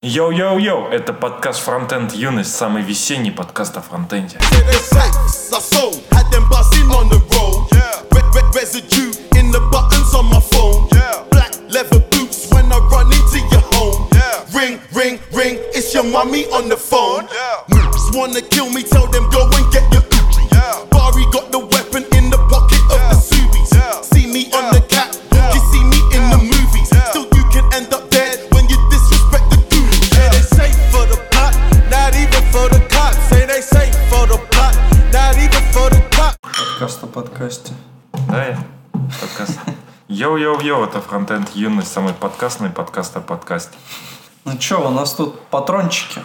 Йоу-йоу-йоу, это подкаст Фронтенд Юность, самый весенний подкаст о фронтенде. Yeah, they say I sold, had them buzzing on the road. Yeah. Red, red residue in the buttons on my phone. Yeah. Black leather boots when I run into your home. Yeah. Ring, ring, ring, it's your mummy on the phone. Yeah. Moops wanna kill me, tell them go and Йоу-йоу-йоу, это Фронтенд Юность, самый подкастный подкаст о подкасте. Ну чё, у нас тут патрончики.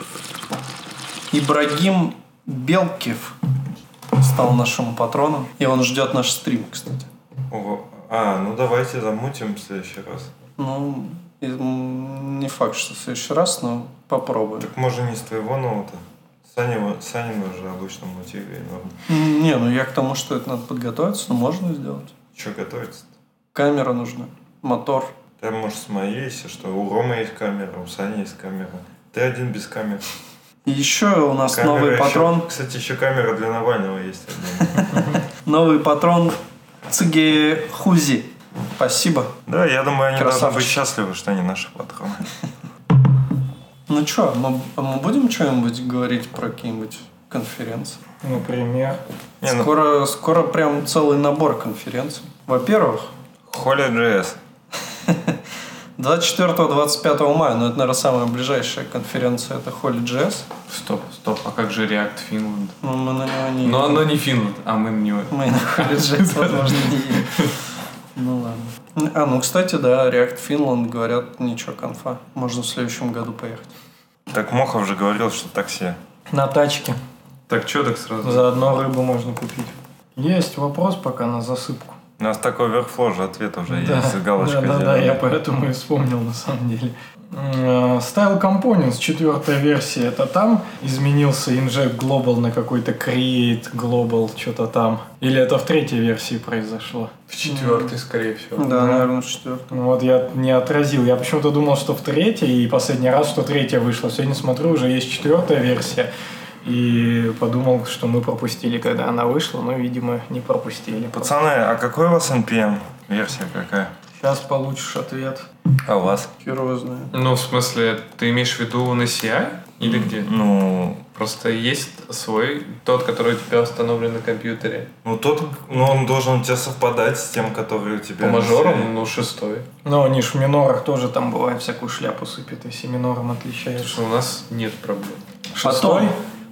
Ибрагим Белкив стал нашим патроном. И он ждет наш стрим, кстати. Ого. А, ну давайте замутим в следующий раз. Ну, не факт, что в следующий раз, но попробуем. Так может не с твоего ноута? Саня, Санина же обычно мутили. Не, ну я к тому, что это надо подготовиться, но можно сделать. Че готовиться Камера нужна, мотор. Там может с моей, если что. У Ромы есть камера, у Сани есть камера. Ты один без камер. И еще у нас Камера новый еще- патрон. Кстати, еще камера для Навального есть. Новый патрон Цыге Хузи. Спасибо. Да, я думаю, они должны быть счастливы, что они наши патроны. Ну чё, мы, мы будем что-нибудь говорить про какие-нибудь конференции? Например. Не, ну, Скоро, скоро прям целый набор конференций. Во-первых, Holy JS. 24-25 мая, ну это, наверное, самая ближайшая конференция, это HolyJS. Стоп, стоп, а как же React Finland? Но мы на него не Но оно не Финланд, а мы на него. Мы на HolyJS, возможно, не едем. Ну ладно. А, ну, кстати, да, React Finland говорят, ничего, конфа. Можно в следующем году поехать. Так Мохов же говорил, что такси. На тачке. Так что так сразу? Заодно рыбу можно купить. Есть вопрос пока на засыпку. У нас такой Overflow же ответ уже Да, есть, с галочкой да, да, да, я поэтому и вспомнил на самом деле. Э, Style Components, четвертая версия, это там изменился Inject Global на какой-то Create Global, что-то там. Или это в третьей версии произошло? В четвертый, скорее всего. Да, наверное, в четвертом. Ну Вот я не отразил. Я почему-то думал, что в третьей, и последний раз, что третья вышла. Сегодня смотрю, уже есть четвертая версия. И подумал, что мы пропустили, когда она вышла, но, видимо, не пропустили. Пацаны, а какой у вас NPM? Версия какая? Сейчас получишь ответ. А у вас? Хер его знает. Ну, в смысле, ты имеешь в виду на CI? Или где? Ну, Просто есть свой, тот, который у тебя установлен на компьютере. ну тот, ну он должен у тебя совпадать с тем, который у тебя По серии. ну, шестой. Но они ж в минорах тоже там бывает всякую шляпу сыпят, если минором что у нас нет проблем. Шестой?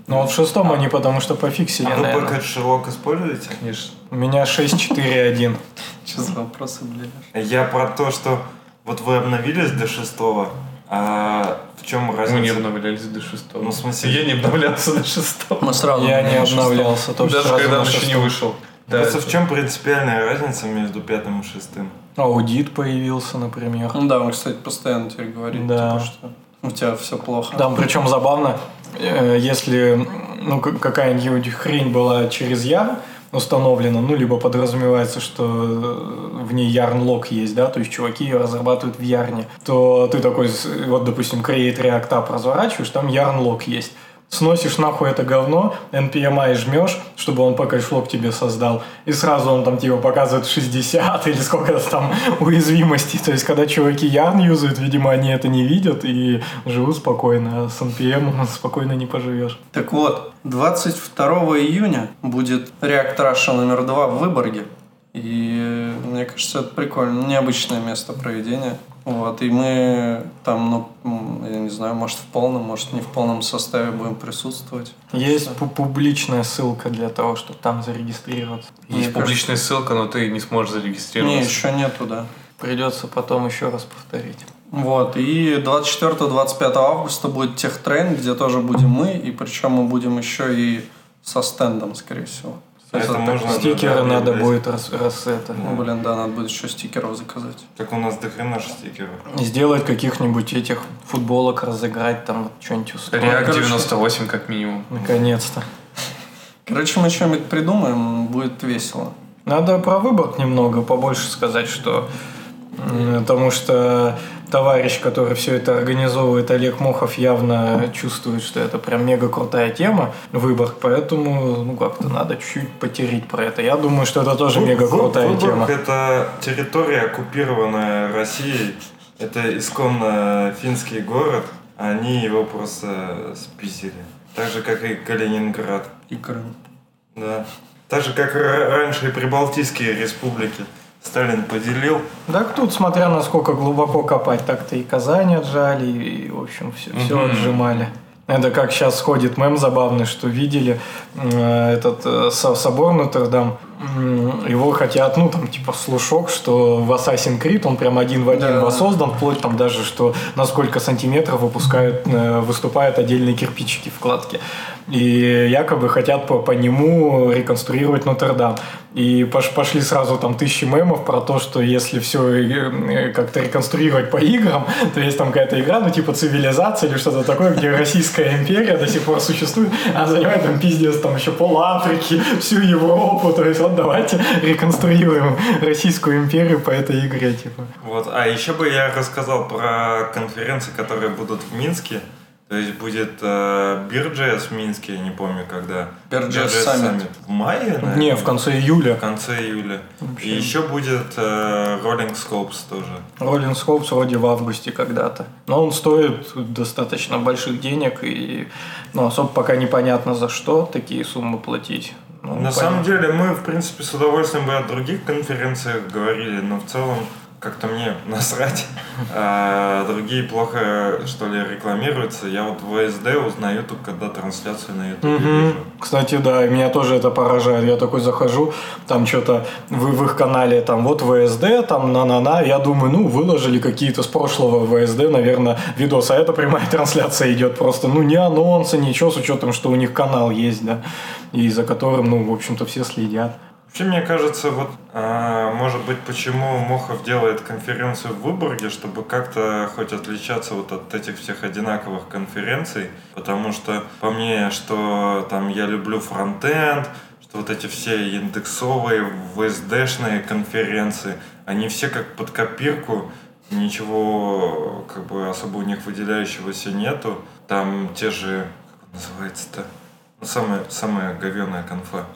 Ну вот в шестом они потому что пофиксили, А вы наверное. Sherlock используете? Конечно. У меня 6.4.1. Что за вопросы, блядь? Я про то, что вот вы обновились до шестого, а в чем разница? Мы не обновлялись до шестого. Ну, в смысле- Я не обновлялся до шестого. Мы сразу Я не обновлялся, тоже Даже сразу когда он еще не вышел. Да, Просто в это- чем принципиальная разница между пятым и шестым? Аудит появился, например. Ну да, он, кстати, постоянно теперь говорит, Да. типа, что у тебя все плохо. Там причем забавно, э, если ну, какая-нибудь хрень была через яр установлена, ну, либо подразумевается, что э, в ней ярн-лог есть, да, то есть чуваки ее разрабатывают в ярне, то ты такой, вот, допустим, create react app разворачиваешь, там ярн-лог есть. Сносишь нахуй это говно, NPMI жмешь, чтобы он покэшлог тебе создал, и сразу он там типа показывает 60 или сколько там уязвимостей. То есть, когда чуваки ярн юзают, видимо, они это не видят и живут спокойно, а с NPM спокойно не поживешь. Так вот, 22 июня будет React Russia номер 2 в Выборге. И мне кажется, это прикольно. Необычное место проведения. Вот, и мы там, ну, я не знаю, может в полном, может не в полном составе будем присутствовать. Есть пу- публичная ссылка для того, чтобы там зарегистрироваться. Есть Мне публичная ссылка, но ты не сможешь Не, зарегистрироваться. еще нету, да. Придется потом еще раз повторить. Вот, и 24-25 августа будет техтрейн, где тоже будем мы, и причем мы будем еще и со стендом, скорее всего. Это так- можно Стикеры да, надо будет раз, раз это. Ну, блин, да, надо будет еще стикеров заказать. Так у нас дохрена же стикеров. Сделать каких-нибудь этих футболок, разыграть там вот что-нибудь устроить. React короче- 98 как минимум. Наконец-то. Короче, мы что-нибудь придумаем, будет весело. Надо про выбор немного побольше сказать, что Потому что товарищ, который все это организовывает, Олег Мохов, явно чувствует, что это прям мега крутая тема, выбор, поэтому ну как-то надо чуть-чуть потереть про это. Я думаю, что это тоже Вы- мега крутая Выборг тема. это территория, оккупированная Россией. Это исконно финский город. Они его просто списили. Так же, как и Калининград. И Крым. Да. Так же, как ра- раньше и прибалтийские республики. Сталин поделил. Так тут, смотря насколько глубоко копать, так-то и Казань отжали, и, в общем, все, все Мгм. отжимали. Это как сейчас ходит мем забавный, что видели э, этот э, со- собор Нотр-Дам, его хотят, ну, там, типа, слушок, что в Assassin's Creed он прям один в один Да. воссоздан, вплоть там даже, что на сколько сантиметров выпускают, э, выступают отдельные кирпичики вкладки. И якобы хотят по, по нему реконструировать Нотр-Дам. И пош- пошли сразу там тысячи мемов про то, что если все как-то реконструировать по играм, то есть там какая-то игра, ну типа цивилизация или что-то такое, где Российская империя до сих пор существует, а занимает там пиздец там еще пол Африки, всю Европу, то есть вот давайте реконструируем Российскую империю по этой игре, типа. Вот. А еще бы я рассказал про конференции, которые будут в Минске. То есть будет э, Бирджес в Минске, я не помню когда. Beer.js Beer.js Summit. В мае, наверное? Не, в конце июля. В конце июля. И еще будет э, Rolling Scopes тоже. Роллинг Скопс вроде в августе когда-то. Но он стоит достаточно больших денег, и ну, особо пока непонятно за что такие суммы платить. Ну, На понятно. самом деле мы, в принципе, с удовольствием бы о других конференциях говорили, но в целом как-то мне насрать. А другие плохо, что ли, рекламируются. Я вот в ВСД узнаю только когда трансляцию на YouTube Мгм. вижу. Кстати, да, и меня тоже это поражает. Я такой захожу, там что-то в, в их канале, там вот ВСД, там на-на-на. Я думаю, ну, выложили какие-то с прошлого ВСД, наверное, видосы. А это прямая трансляция идет просто, ну, не анонсы, ничего, с учетом, что у них канал есть, да, и за которым, ну, в общем-то, все следят. Вообще, мне кажется, вот, а, может быть, почему Мохов делает конференцию в Выборге, чтобы как-то хоть отличаться вот от этих всех одинаковых конференций, потому что по мне, что там я люблю фронтенд, что вот эти все индексовые, VSD-шные конференции, они все как под копирку, ничего как бы особо у них выделяющегося нету. Там те же, как называется-то, ну, самая, самая говеная конфа.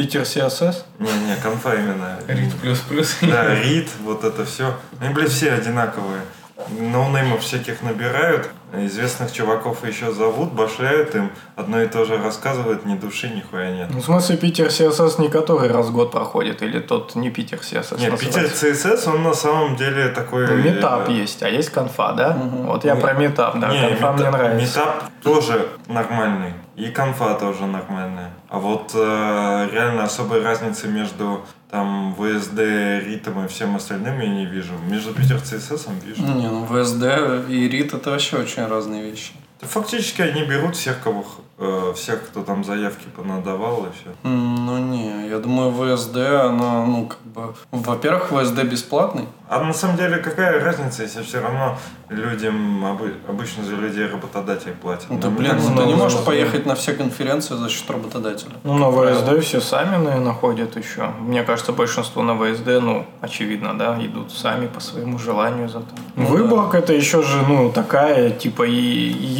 Питер CSS? Не-не, конфа именно. Рит плюс-плюс. Да, рит, вот это все. Они, блядь, все одинаковые. Ноунеймов всяких набирают, известных чуваков еще зовут, башляют им, одно и то же рассказывают, ни души, нихуя нет. Ну, в смысле, Питер CSS не который раз в год проходит, или тот не Питер CSS Нет, Питер? CSS, он на самом деле такой... Ну, митап э, есть, а есть конфа, да? Вот я про митап, да, Не, конфа мне мета- нравится. Митап тоже нормальный. И конфа тоже нормальная. А вот э, реально особой разницы между там VSD, ритом и всем остальным я не вижу. Между Питер CSS вижу. Не, ну ВСД и РИТ это вообще очень разные вещи. Фактически они берут всех, кого, э, всех, кто там заявки понадавал и все. Ну не, я думаю, ВСД, она, ну, как бы, во-первых, ВСД бесплатный. А на самом деле какая разница, если все равно людям обы- обычно за людей работодатель платит? Ну, ты, Нам блин, бы ты не можешь быть. поехать на все конференции за счет работодателя. Ну, на ВСД все сами, наверное, ходят еще. Мне кажется, большинство на ВСД, ну, очевидно, да, идут сами по своему желанию зато. Ну Выборг это еще же, ну, такая, типа, и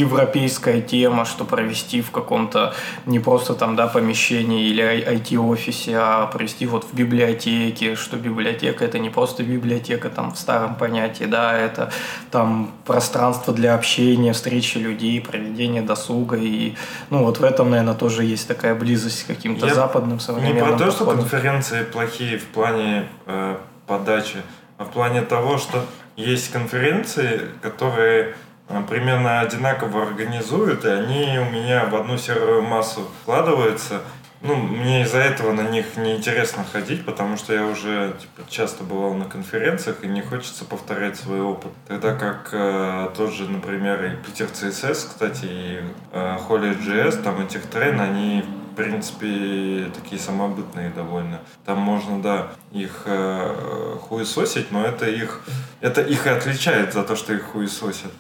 европейская тема, что провести в каком-то не просто там, да, помещении или IT-офисе, а провести вот в библиотеке, что библиотека это не просто библиотека там в старом понятии, да, это там пространство для общения, встречи людей, проведения досуга и, ну, вот в этом, наверное, тоже есть такая близость к каким-то Я западным Не современным про то, что конференции плохие в плане э, подачи, а в плане того, что есть конференции, которые э, примерно одинаково организуют, и они у меня в одну серую массу вкладываются. Ну, мне из-за этого на них неинтересно ходить, потому что я уже типа, часто бывал на конференциях, и не хочется повторять свой опыт. Тогда как э, тот же, например, и Питер CSS, кстати, и э, Holy.js, там этих трен, они в принципе, такие самобытные довольно. Там можно, да, их э, хуесосить, но это их, это их и отличает за то, что их хуесосят.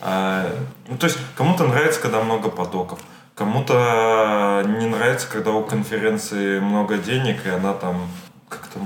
А, ну, то есть, кому-то нравится, когда много потоков. Кому-то не нравится, когда у конференции много денег, и она там как-то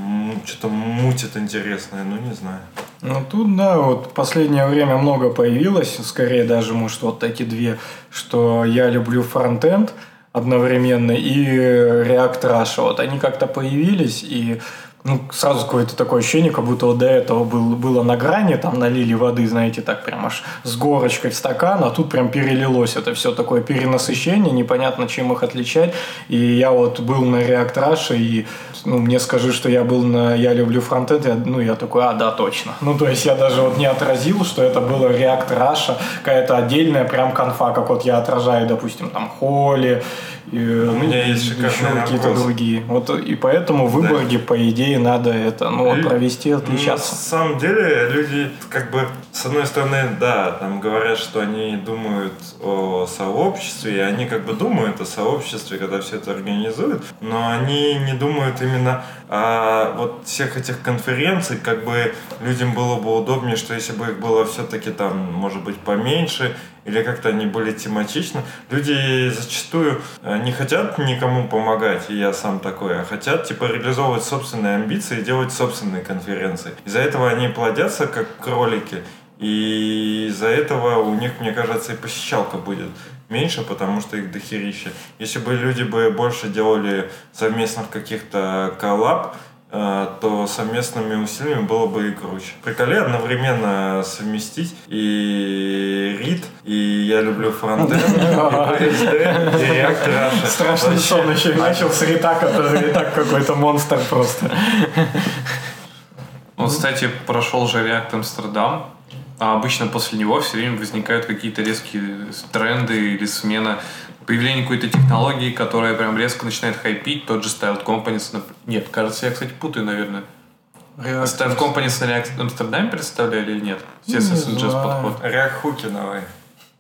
что-то мутит интересное, ну не знаю. Ну тут, да, вот последнее время много появилось, скорее даже, может, вот эти две, что я люблю фронтенд одновременно и React Russia. Вот они как-то появились, и ну, сразу какое-то такое ощущение, как будто вот до этого был, было на грани, там налили воды, знаете, так прям аж с горочкой в стакан, а тут прям перелилось это все такое перенасыщение, непонятно, чем их отличать. И я вот был на React Russia, и ну, мне скажи, что я был на «Я люблю фронтенд», я, ну, я такой, а, да, точно. Ну, то есть я даже вот не отразил, что это было React Russia, какая-то отдельная прям конфа, как вот я отражаю, допустим, там, Холли, и, У ну, меня есть шикарный еще какие-то другие. Вот и поэтому в Выборге, по идее, надо это, ну, вот Лю- провести, На отличаться. самом деле люди как бы с одной стороны, да, там говорят, что они думают о сообществе, и они как бы думают о сообществе, когда все это организуют, но они не думают именно о вот всех этих конференций, как бы людям было бы удобнее, что если бы их было все-таки там, может быть, поменьше, или как-то они были тематичны. Люди зачастую э, не хотят никому помогать, и я сам такой, а хотят типа реализовывать собственные амбиции и делать собственные конференции. Из-за этого они плодятся как кролики, и из-за этого у них, мне кажется, и посещалка будет меньше, потому что их дохерища. Если бы люди бы больше делали совместных каких-то коллаб, то совместными усилиями было бы и круче. Приколи одновременно совместить и рит, и я люблю фронтенд, и PHP, и React Russia. Страшный сон еще начал с Рита, который так какой-то монстр просто. Вот, кстати, прошел же React Амстердам, а обычно после него все время возникают какие-то резкие тренды или смена появление какой-то технологии, которая прям резко начинает хайпить, тот же Style Companies. Нет, кажется, я, кстати, путаю, наверное. Style Companies на React Амстердаме представляли или нет? CSS Не JS знаю. подход. React хуки давай.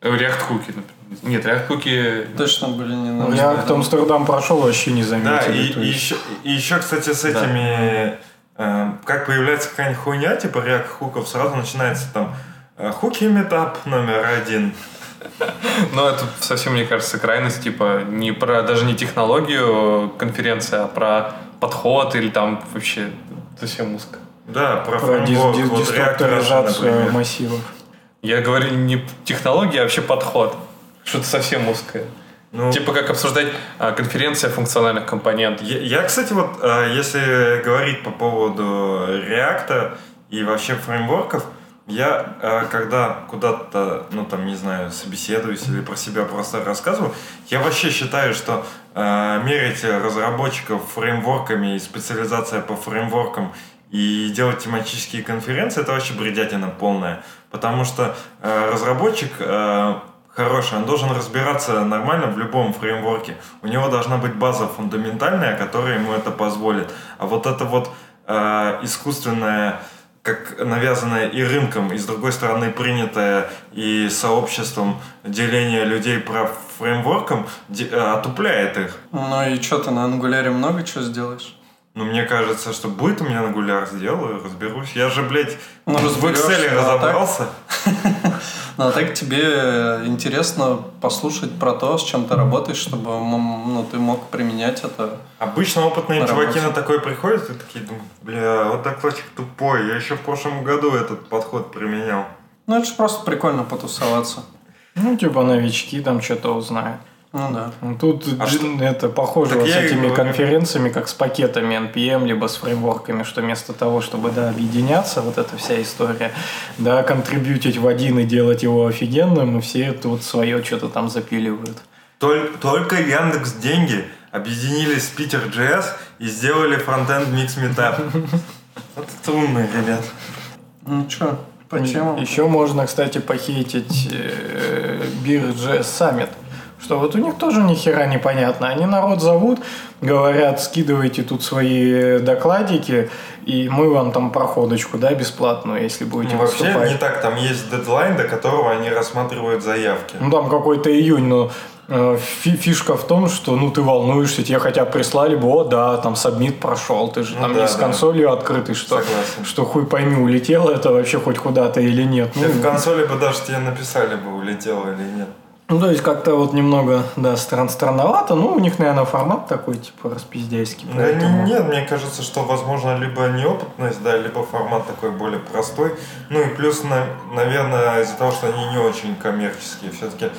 Э, React Cookie, например. Нет, React Cookie... Точно были не Ну, на Я к Амстердам прошел, вообще не Да, заметили. и, и еще, и еще, кстати, с этими, э, как появляется какая-нибудь хуйня, типа React хуков, сразу начинается там э, хуки метап номер один. Но это совсем, мне кажется, крайность, типа, не про, даже не технологию конференции, а про подход или там вообще совсем узко. Да, про, Про фреймворк, дис- вот массивов. Я говорю не технология, а вообще подход. Что-то совсем узкое. Ну, Типа как обсуждать а, конференция функциональных компонентов. Я, я, кстати, вот, э, если говорить по поводу React и вообще фреймворков, я, э, когда куда-то, ну, там, не знаю, собеседуюсь или про себя просто рассказываю, я вообще считаю, что э, мерить разработчиков фреймворками и специализация по фреймворкам и делать тематические конференции, это вообще бредятина полная. Потому что э, разработчик э, хороший, он должен разбираться нормально в любом фреймворке. У него должна быть база фундаментальная, которая ему это позволит. А вот это вот э, искусственное, как навязанное и рынком, и с другой стороны принятое и сообществом деление людей прав фреймворком э, отупляет их. Ну и что ты на ангуляре много чего сделаешь? Ну, мне кажется, что будет у меня Angular, сделаю, разберусь. Я же, блядь, Ну, в Excel а разобрался. Ну, а так тебе интересно послушать про то, с чем ты работаешь, чтобы ну, ты мог применять это. Обычно опытные На чуваки на такое приходят и такие думают, бля, вот докладчик тупой, я еще в прошлом году этот подход применял. Ну, это же просто прикольно потусоваться. Ну, типа новички там что-то узнают. Ну да. Ну, Тут А джин- это похоже Так вот с этими говорю. конференциями, как с пакетами NPM, либо с фреймворками, что вместо того, чтобы да, объединяться, вот эта вся история, да, контрибьютить в один и делать его офигенным, и все тут свое что-то там запиливают. Толь- Только Яндекс деньги объединились с Питер JS и сделали фронтенд микс метап. Вот это умные ребят. Ну что, почему? Еще можно, кстати, похейтить э, Beer.js Summit. Что вот у них тоже ни хера не понятно. Они народ зовут, говорят, скидывайте тут свои докладики, и мы вам там проходочку, да, бесплатную, если будете Ну, вообще выступать. не так, там есть дедлайн, до которого они рассматривают заявки. Ну, там какой-то июнь, но э, фи- фишка в том, что, ну, ты волнуешься, тебе хотя прислали бы, о, да, там сабмит прошел, ты же Ну там да, не с да. консолью открытый, что, Согласен. что хуй пойми, улетело это вообще хоть куда-то или нет. Ну, в консоли бы даже тебе написали бы, улетело или нет. Ну, то есть как-то вот немного, да, стран странновато. Ну, у них, наверное, формат такой, типа, распиздяйский. Да поэтому- нет, мне кажется, что, возможно, либо неопытность, да, либо формат такой более простой. Ну и плюс, на- наверное, из-за того, что они не очень коммерческие. Все-таки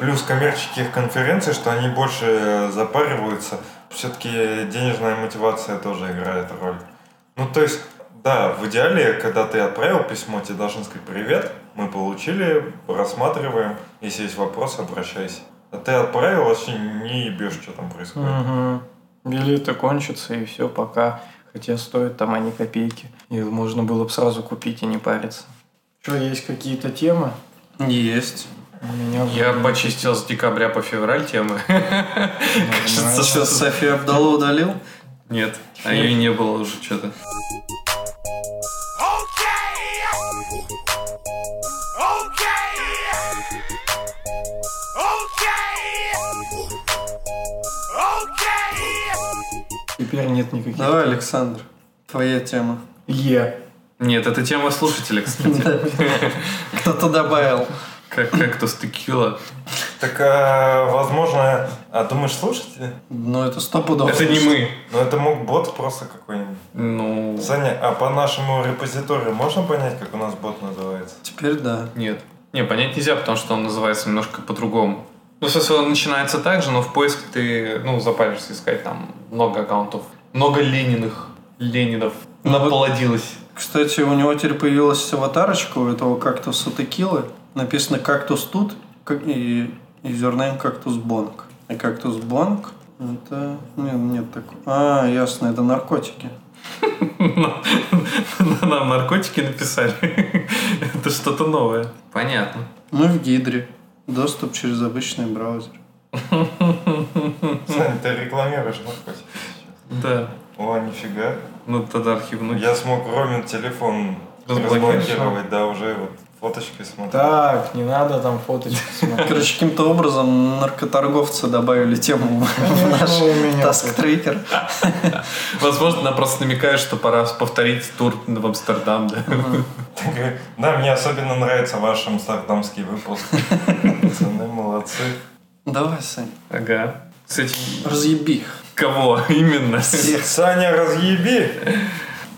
плюс коммерческих конференций, что они больше э, запариваются. Все-таки денежная мотивация тоже играет роль. Ну, то есть, да, в идеале, когда ты отправил письмо, тебе должны сказать «Привет, мы получили, рассматриваем, если есть вопросы, обращайся». А ты отправил, вообще не ебешь, что там происходит. Мгм. Билеты кончатся, и все, пока. Хотя стоят там они копейки. И можно было бы сразу купить и не париться. Что, есть какие-то темы? Есть. У меня Я вроде почистил с декабря по февраль темы. нормально. Что, Софию Абдалу удалил? Нет, а ее не было уже что-то. Теперь нет никаких. Давай, Александр, твоя тема. Е. Нет, это тема слушателя, кстати. Кто-то добавил. Как кактус текила. Так, а, возможно, а думаешь, слушатели? Ну, это стопудово. Это не мы. Ну, это мог бот просто какой-нибудь. Ну, Саня, а по нашему репозиторию можно понять, как у нас бот называется? Теперь да. нет. Не, понять нельзя, потому что он называется немножко по-другому. Ну, в смысле, он начинается так же, но в поиске ты, ну, запаришься искать там много аккаунтов. Много Лениных. Ленинов. Ну, вот-. Кстати, у него теперь появилась аватарочка у этого кактуса текилы. Написано «Кактус тут» и username «Кактус Бонг». И «Кактус Бонг» это... Нет, нет такого. А, ясно, это наркотики. Нам наркотики написали. Это что-то новое. Понятно. Мы в Гидре. Доступ через обычный браузер. Саня, ты рекламируешь наркотики сейчас. Да. О, нифига. Ну, тогда архивнуть. Я смог Ромин телефон Разблокировать? да, уже вот фоточки смотрю. Так, не надо там фоточки смотреть. Короче, каким-то образом наркоторговцы добавили тему в наш Ну, Task Tracker. Возможно, нам просто намекают, что пора повторить тур в Амстердам, Да, мне особенно нравится ваш амстердамский выпуск. Пацаны, молодцы. Давай, Сань, Ага. Кстати, разъеби их. кого именно? Саня, разъеби!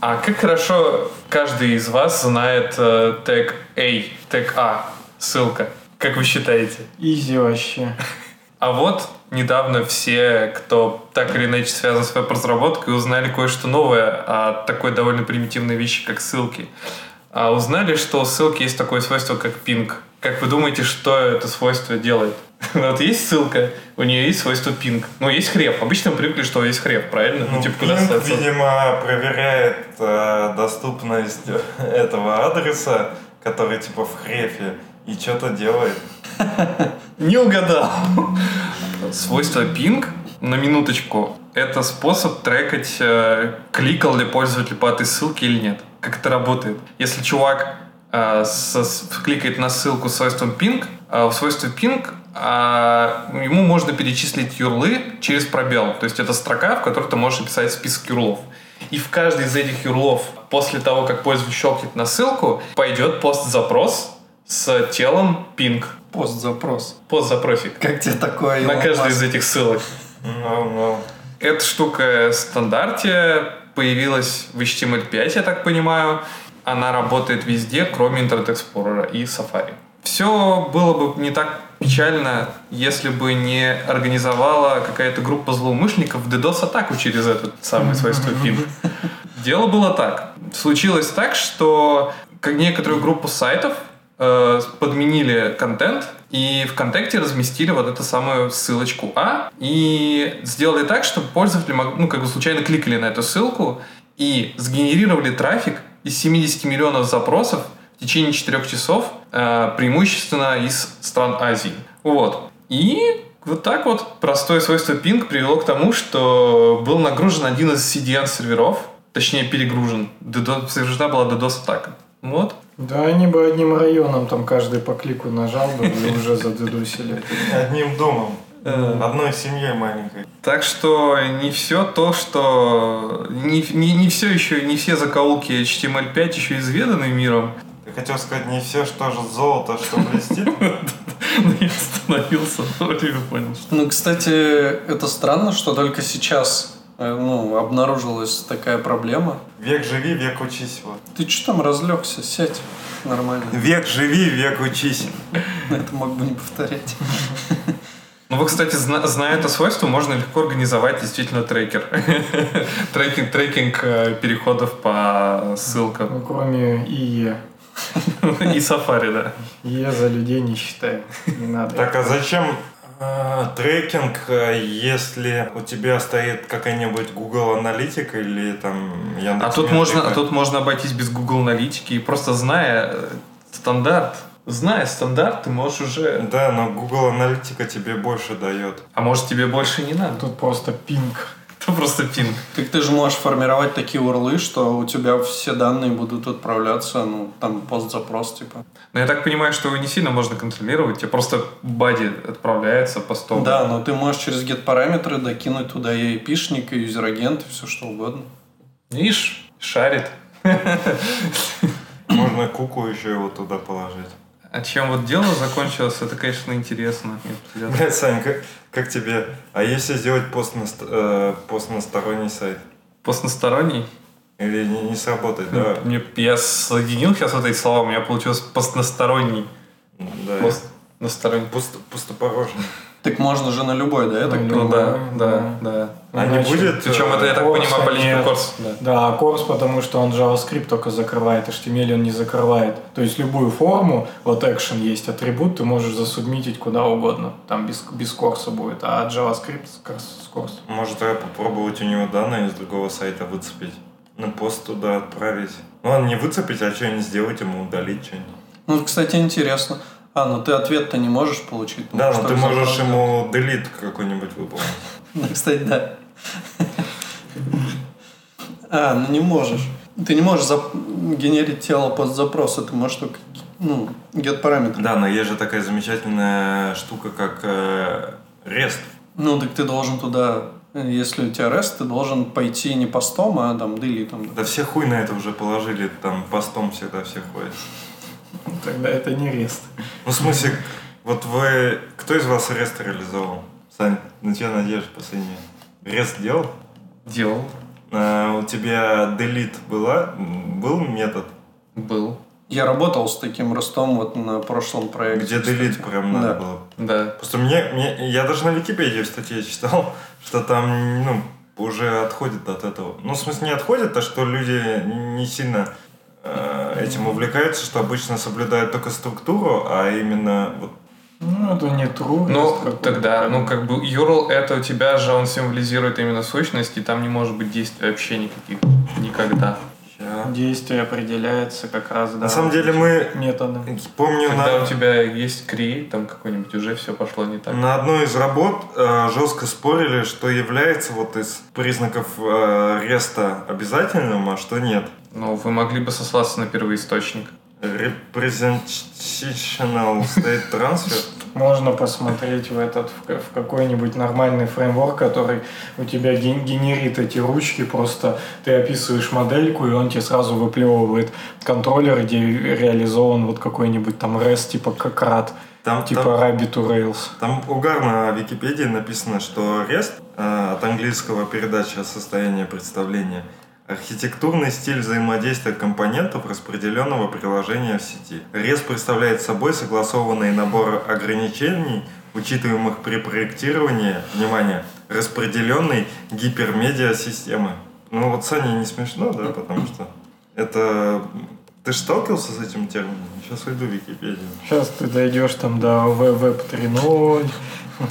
А как хорошо каждый из вас знает э, тег A, тег А, ссылка. Как вы считаете? Изи вообще. А вот недавно все, кто так или иначе связан с веб-разработкой, узнали кое-что новое о такой довольно примитивной вещи, как ссылки. А узнали, что у ссылки есть такое свойство, как пинг. Как вы думаете, что это свойство делает? Вот есть ссылка, у нее есть свойство пинг. Ну, есть хреб. Обычно мы привыкли, что есть хреб, правильно? Ну, типа, куда Ping, ссылаться? видимо, проверяет э, доступность этого адреса, который типа в хрефе, и что-то делает. Не угадал. Свойство ping, на минуточку, это способ трекать, э, кликал ли пользователь по этой ссылке или нет. Как это работает? Если чувак со- с- кликает на ссылку с свойством ping, э, в свойстве ping э, ему можно перечислить юрлы через пробел. То есть это строка, в которой ты можешь написать список юрлов. И в каждый из этих юрлов, после того, как пользователь щелкнет на ссылку, пойдет пост-запрос с телом ping. Пост-запрос. Пост-запросик. Как тебе такое? На каждой из этих ссылок. Ну, ну. Эта штука в стандарте появилась в HTML5, я так понимаю. Она работает везде, кроме Internet Explorer и Safari. Все было бы не так печально, если бы не организовала какая-то группа злоумышленников DDoS-атаку через это самое свойство ping. Дело было так. Случилось так, что некоторую группу сайтов э, подменили контент и в контекте разместили вот эту самую ссылочку А и сделали так, чтобы пользователи ну, как бы случайно кликали на эту ссылку и сгенерировали трафик из 70 миллионов запросов в течение 4 часов, э, преимущественно из стран Азии. Вот. И вот так вот простое свойство ping привело к тому, что был нагружен один из CDN-серверов, точнее перегружен. Совершена была DDoS-атака. Вот. Да, они бы одним районом там каждый по клику нажал бы и уже задедусили. Одним домом. Э, Одной семьей маленькой. Так что не все то, что... Не, не, не все еще, не все закоулки HTML5 еще изведаны миром. Я хотел сказать, не все, что же золото, что блестит. Но я остановился, но время понял. Ну, кстати, это странно, что только сейчас э, ну, обнаружилась такая проблема. Век живи, век учись. Вот. Ты что там разлегся? Сядь. Нормально. Век живи, век учись. Это мог бы не повторять. Ну, вы, кстати, зна- зная это свойство, можно легко организовать действительно трекер. трекинг, трекинг э, переходов по ссылкам. Ну, кроме ИЕ. И Safari, да. ИЕ за людей не считаю. Не надо. Так, а зачем э, трекинг, э, если у тебя стоит какая-нибудь Google Аналитика или там Яндекс А тут можно, а тут можно обойтись без Google аналитики и просто зная стандарт, зная стандарт, ты можешь уже... Да, но Google Аналитика тебе больше дает. А может тебе больше не надо? Тут просто пинг. Это просто пинг. Так ты же можешь формировать такие урлы, что у тебя все данные будут отправляться, ну, там, POST-запрос, типа. Но я так понимаю, что его не сильно можно контролировать, тебе просто body отправляется постом. Да, но ты можешь через get параметры докинуть туда и IP-шник, и user-agent, и все что угодно. Видишь, шарит. Можно куку еще его туда положить. А чем вот дело закончилось, это, конечно, интересно. Блядь, Саня, как, как тебе... А если сделать пост на, ст- э, пост на сторонний сайт? Постносторонний? Или не, не сработает, да? Мне, я соединил сейчас вот эти слова, у меня получилось постносторонний. Да. Постносторонний. Пусто, пустопорожний. Так можно же на любой, да, я так Ну, Ну понимаю? да, да, да. А не будет... Причем это, я так понимаю, политика нет. Корс. Да. Корс, потому что он JavaScript только закрывает, HTML он не закрывает. То есть любую форму, вот action есть атрибут, ты можешь засубмитить куда угодно. Там без, без корса будет, а JavaScript с корс. Может, я попробовать у него данные из другого сайта выцепить? На пост туда отправить. Ну, ладно, не выцепить, а что-нибудь сделать ему, удалить что-нибудь. Ну, кстати, интересно. А, ну ты ответ-то не можешь получить. ну, Да, но ты можешь ему делит какой-нибудь выполнить. Ну, кстати, да. А, ну не можешь. Ты не можешь зап- генерить тело под запросы, ты можешь только ну, get параметры. Да, но есть же такая замечательная штука, как э, REST. Ну, так ты должен туда, если у тебя REST, ты должен пойти не постом, а там делитом. Да все хуй на это уже положили, там постом всегда все ходят. Тогда это не рест. Ну, в смысле, вот вы... Кто из вас REST реализовал? Сань, на тебя надежда последняя. REST делал? Делал. А, у тебя delete была? Был метод? Был. Я работал с таким ростом вот на прошлом проекте. Где delete прям надо Да. было? Да. Просто мне, мне... Я даже на Википедии в статье читал, что там, ну, уже отходит от этого. Ну, в смысле, не отходит, а что люди не сильно э, этим увлекаются, что обычно соблюдают только структуру, а именно вот Ну, это не true. Ну, тогда, ну, как бы URL это у тебя же, он символизирует именно сущность, и там не может быть действий вообще никаких. Никогда. Действие определяется как раз, да. На самом деле мы, Методом. помню, Когда на, у тебя есть create, там какой-нибудь, уже все пошло не так. на одной из работ э, жестко спорили, что является вот из признаков э, реста обязательным, а что нет. Ну, вы могли бы сослаться на первоисточник. Representational State Transfer. Можно посмотреть в этот в, ка- в какой-нибудь нормальный фреймворк, который у тебя ген- генерит эти ручки, просто ты описываешь модельку, и он тебе сразу выплевывает контроллер, где реализован вот какой-нибудь там REST, типа как RAD, Там, типа там, Rabbit to Rails. там угарно в Википедии написано, что REST э, от английского передача состояния представления архитектурный стиль взаимодействия компонентов распределенного приложения в сети. REST представляет собой согласованный набор ограничений, учитываемых при проектировании, внимание, распределенной гипермедиа-системы. Ну вот Саня не смешно, да, потому что это... Ты же сталкивался с этим термином? Сейчас уйду в Википедию. Сейчас ты дойдешь там до Web 3.0,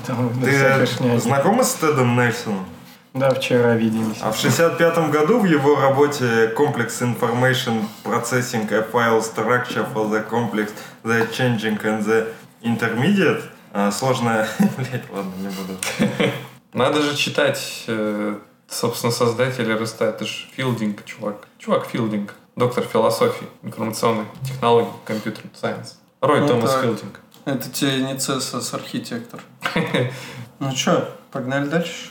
там, до всякой Ты знакома с Тедом Нельсоном? Да, вчера виделись. А в 65 году в его работе Complex Information Processing a File Structure for the Complex, the Changing and the Intermediate а, сложная... Блять, ладно, не буду. Надо же читать, э, собственно, создателя Реста. Это же Филдинг, чувак. Чувак Филдинг. Доктор философии, информационной технологий, компьютер сайенс. Рой Ну Томас так. Филдинг. Это тебе не CSS архитектор. Ну что, погнали дальше?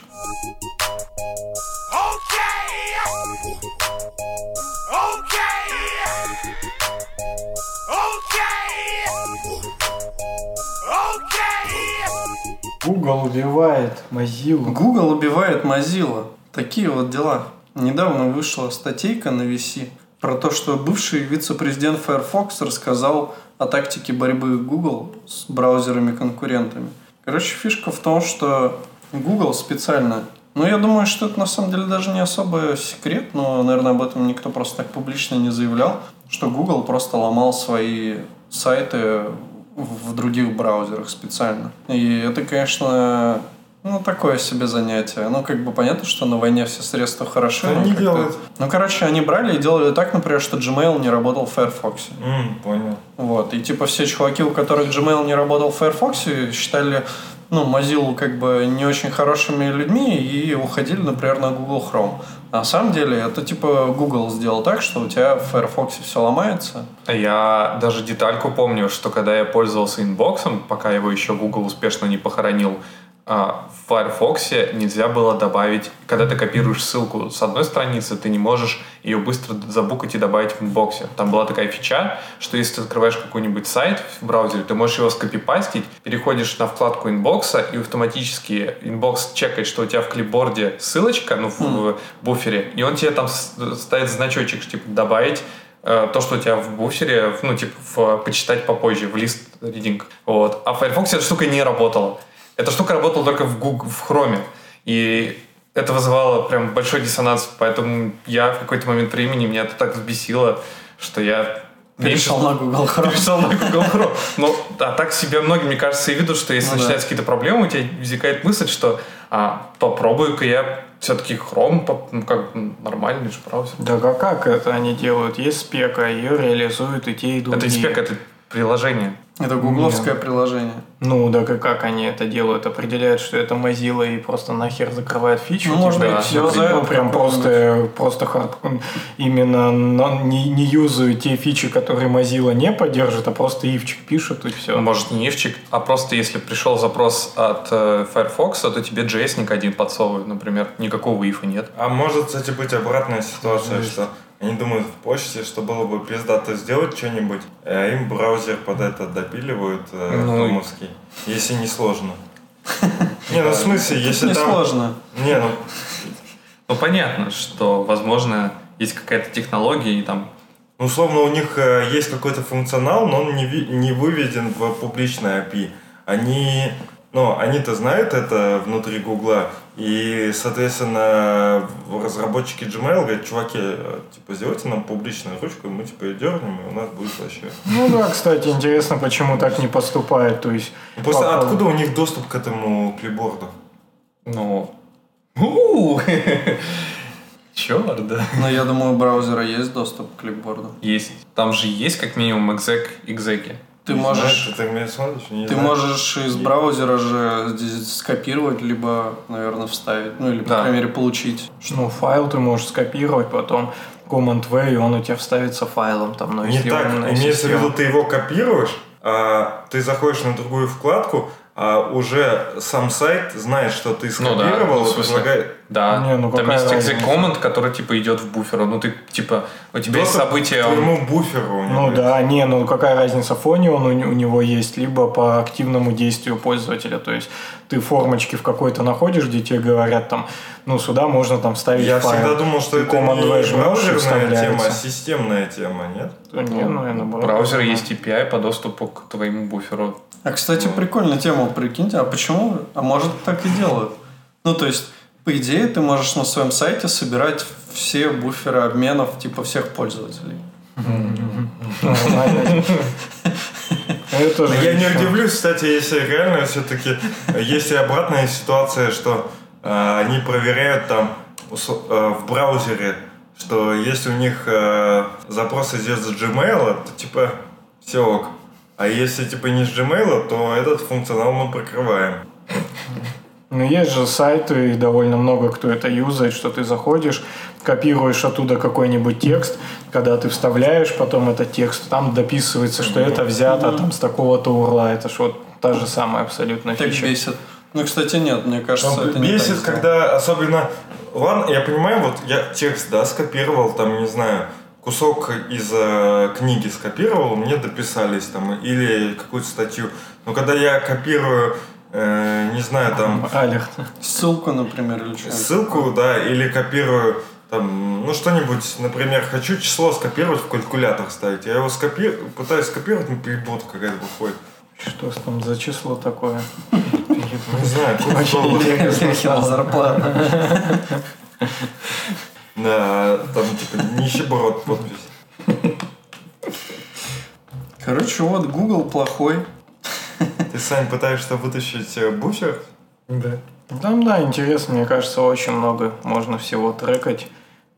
Google убивает Mozilla. Google убивает Mozilla. Такие вот дела. Недавно вышла статейка на VC про то, что бывший вице-президент Firefox рассказал о тактике борьбы Google с браузерами-конкурентами. Короче, фишка в том, что Google специально... Ну, я думаю, что это на самом деле даже не особо секрет, но, наверное, об этом никто просто так публично не заявлял, что Google просто ломал свои сайты в других браузерах специально. И это, конечно, ну, такое себе занятие. Ну, как бы понятно, что на войне все средства хороши. Что они делают? Ну, короче, они брали и делали так, например, что Gmail не работал в Firefox. М, понял. Вот. И типа все чуваки, у которых Gmail не работал в Firefox, считали ну, Mozilla как бы не очень хорошими людьми и уходили, например, на Google Chrome. А на самом деле это типа Google сделал так, что у тебя в Firefox все ломается. Я даже детальку помню, что когда я пользовался инбоксом, пока его еще Google успешно не похоронил, а, в Firefox нельзя было добавить, когда ты копируешь ссылку с одной страницы, ты не можешь ее быстро забукать и добавить в инбоксе. Там была такая фича, что если ты открываешь какой-нибудь сайт в браузере, ты можешь его скопипастить, переходишь на вкладку инбокса и автоматически Inbox чекает, что у тебя в клипборде ссылочка, ну, в, в буфере, и он тебе там ставит значочек, типа, добавить э, то, что у тебя в буфере, ну, типа, в, почитать попозже, в лист reading. Вот. А в Firefox эта штука не работала. Эта штука работала только в Google, в Chrome. И это вызывало прям большой диссонанс, поэтому я в какой-то момент времени меня это так взбесило, что я Перешел на Google Chrome. перешел на Google Chrome. Ну, а так себе многие, мне кажется, и ведут, что если Ну да. начинаются какие-то проблемы, у тебя возникает мысль, что а, попробую-ка я все-таки Chrome, ну, как нормальный же браузер. Да а как это они делают? Есть спека, ее реализуют и те, и другие. Это не спек, это приложение. Это гугловское приложение. Ну, да как, как они это делают? Определяют, что это Mozilla и просто нахер закрывают фичу? Ну, может типа, быть, всё за ну, это прям какого-нибудь. просто, просто хард, именно на- не, не юзают те фичи, которые Mozilla не поддержит, а просто ивчик пишут и все. Может, не ивчик, а просто если пришел запрос от э, Firefox, то тебе JS один подсовывают, например. Никакого ифа нет. А может, кстати, быть обратная ситуация, что они думают в почте, что было бы пиздато сделать что-нибудь, а им браузер под это допиливают э, Ну если не сложно. Не, ну в смысле, если Не там... сложно. Не, ну Ну, понятно, что, возможно, есть какая-то технология, и там Ну, условно, у них э, есть какой-то функционал, но он не, ви- не выведен в публичное API. Они, ну, они-то знают это внутри Гугла, и, соответственно, разработчики Gmail говорят, чуваки, э, типа, сделайте нам публичную ручку, и мы, типа, ее дернем, и у нас будет вообще... Ну да, кстати, интересно, почему так не поступает. То есть, Ну, Просто Папа. откуда у них доступ к этому клипборду? Ну. Черт, да. Но я думаю, у браузера есть доступ к клипборду. Есть. Там же есть как минимум экзек, экзеки. Ты Не можешь... знаю, ты так меня смотришь? Не Ты знаю. можешь из браузера же здесь скопировать, либо, наверное, вставить. Ну, или, по Да. крайней мере, получить. ну, файл ты можешь скопировать, потом Command-V, и он у тебя вставится файлом. Там, но Не если так, имеется в виду, ты его копируешь, а ты заходишь на другую вкладку, а уже сам сайт знает, что ты Ну да, скопировал, ну, смысле, предлагает- Да, Не, ну там есть exec command, который типа идет в буфер. Ну ты типа, у тебя есть событие, к твоему буферу. у него Ну есть. да, не, ну какая разница, в фоне он у, не- у него есть, либо по активному действию пользователя. То есть ты формочки в какой-то находишь, где тебе говорят там, ну сюда можно там вставить Я файл. всегда думал, что Ты это не браузерная тема, а системная тема, нет? Да Не, ну, наоборот. браузера есть API по доступу к твоему буферу. А, кстати, прикольная тема, прикиньте. А почему? А может, так и делают? Ну, то есть, по идее, ты можешь на своем сайте собирать все буферы обменов, типа, всех пользователей. Это же Я не удивлюсь, кстати, если реально все-таки есть и обратная ситуация, что э, они проверяют там э, в браузере, что если у них э, запрос идет с Gmail, то типа все ок. А если типа не с Gmail, то этот функционал мы прикрываем. Ну, есть же сайты, и довольно много кто это юзает, что ты заходишь, копируешь оттуда какой-нибудь текст, когда ты вставляешь потом этот текст, там дописывается, что это взято там с такого-то урла. Это ж вот та же самая абсолютно Так фича. бесит. Ну, кстати, нет, мне кажется, Но это не бесит, когда особенно... Ладно, я понимаю, вот я текст, да, скопировал, там, не знаю, кусок из э, книги скопировал, мне дописались там, или какую-то статью. Но когда я копирую э, не знаю, там, Алерт. Ссылку, например, или что ссылку, да, или копирую там, ну что-нибудь, например, хочу число скопировать в калькулятор ставить. Я его скопи... пытаюсь скопировать, но перебота какая-то выходит. Что ж там за число такое? Не знаю, стало. зарплата. Да, там типа нищеброд подпись. Короче, вот Google плохой. Ты, Сань, пытаешься вытащить э, буфер? Да. Там, да, интересно, мне кажется, очень много можно всего трекать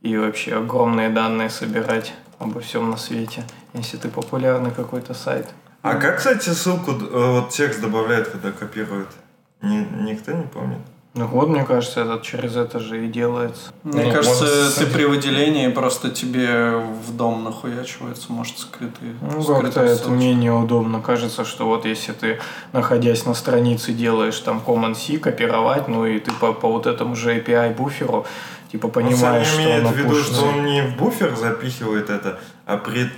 и вообще огромные данные собирать обо всем на свете, если ты популярный какой-то сайт. А как, кстати, ссылку, э, вот текст добавляет, когда копирует? Ни- никто не помнит. Ну вот, мне кажется, это через это же и делается. Мне Ну, кажется, может, ты при выделении просто тебе в дом нахуячивается, может, скрытые. Ну, как-то это менее удобно. Кажется, что вот если ты, находясь на странице, делаешь там Command-C, копировать, ну и ты по, по вот этому же API буферу, типа Он понимаешь, Саня что имеет в виду, что он не в буфер запихивает это, а при,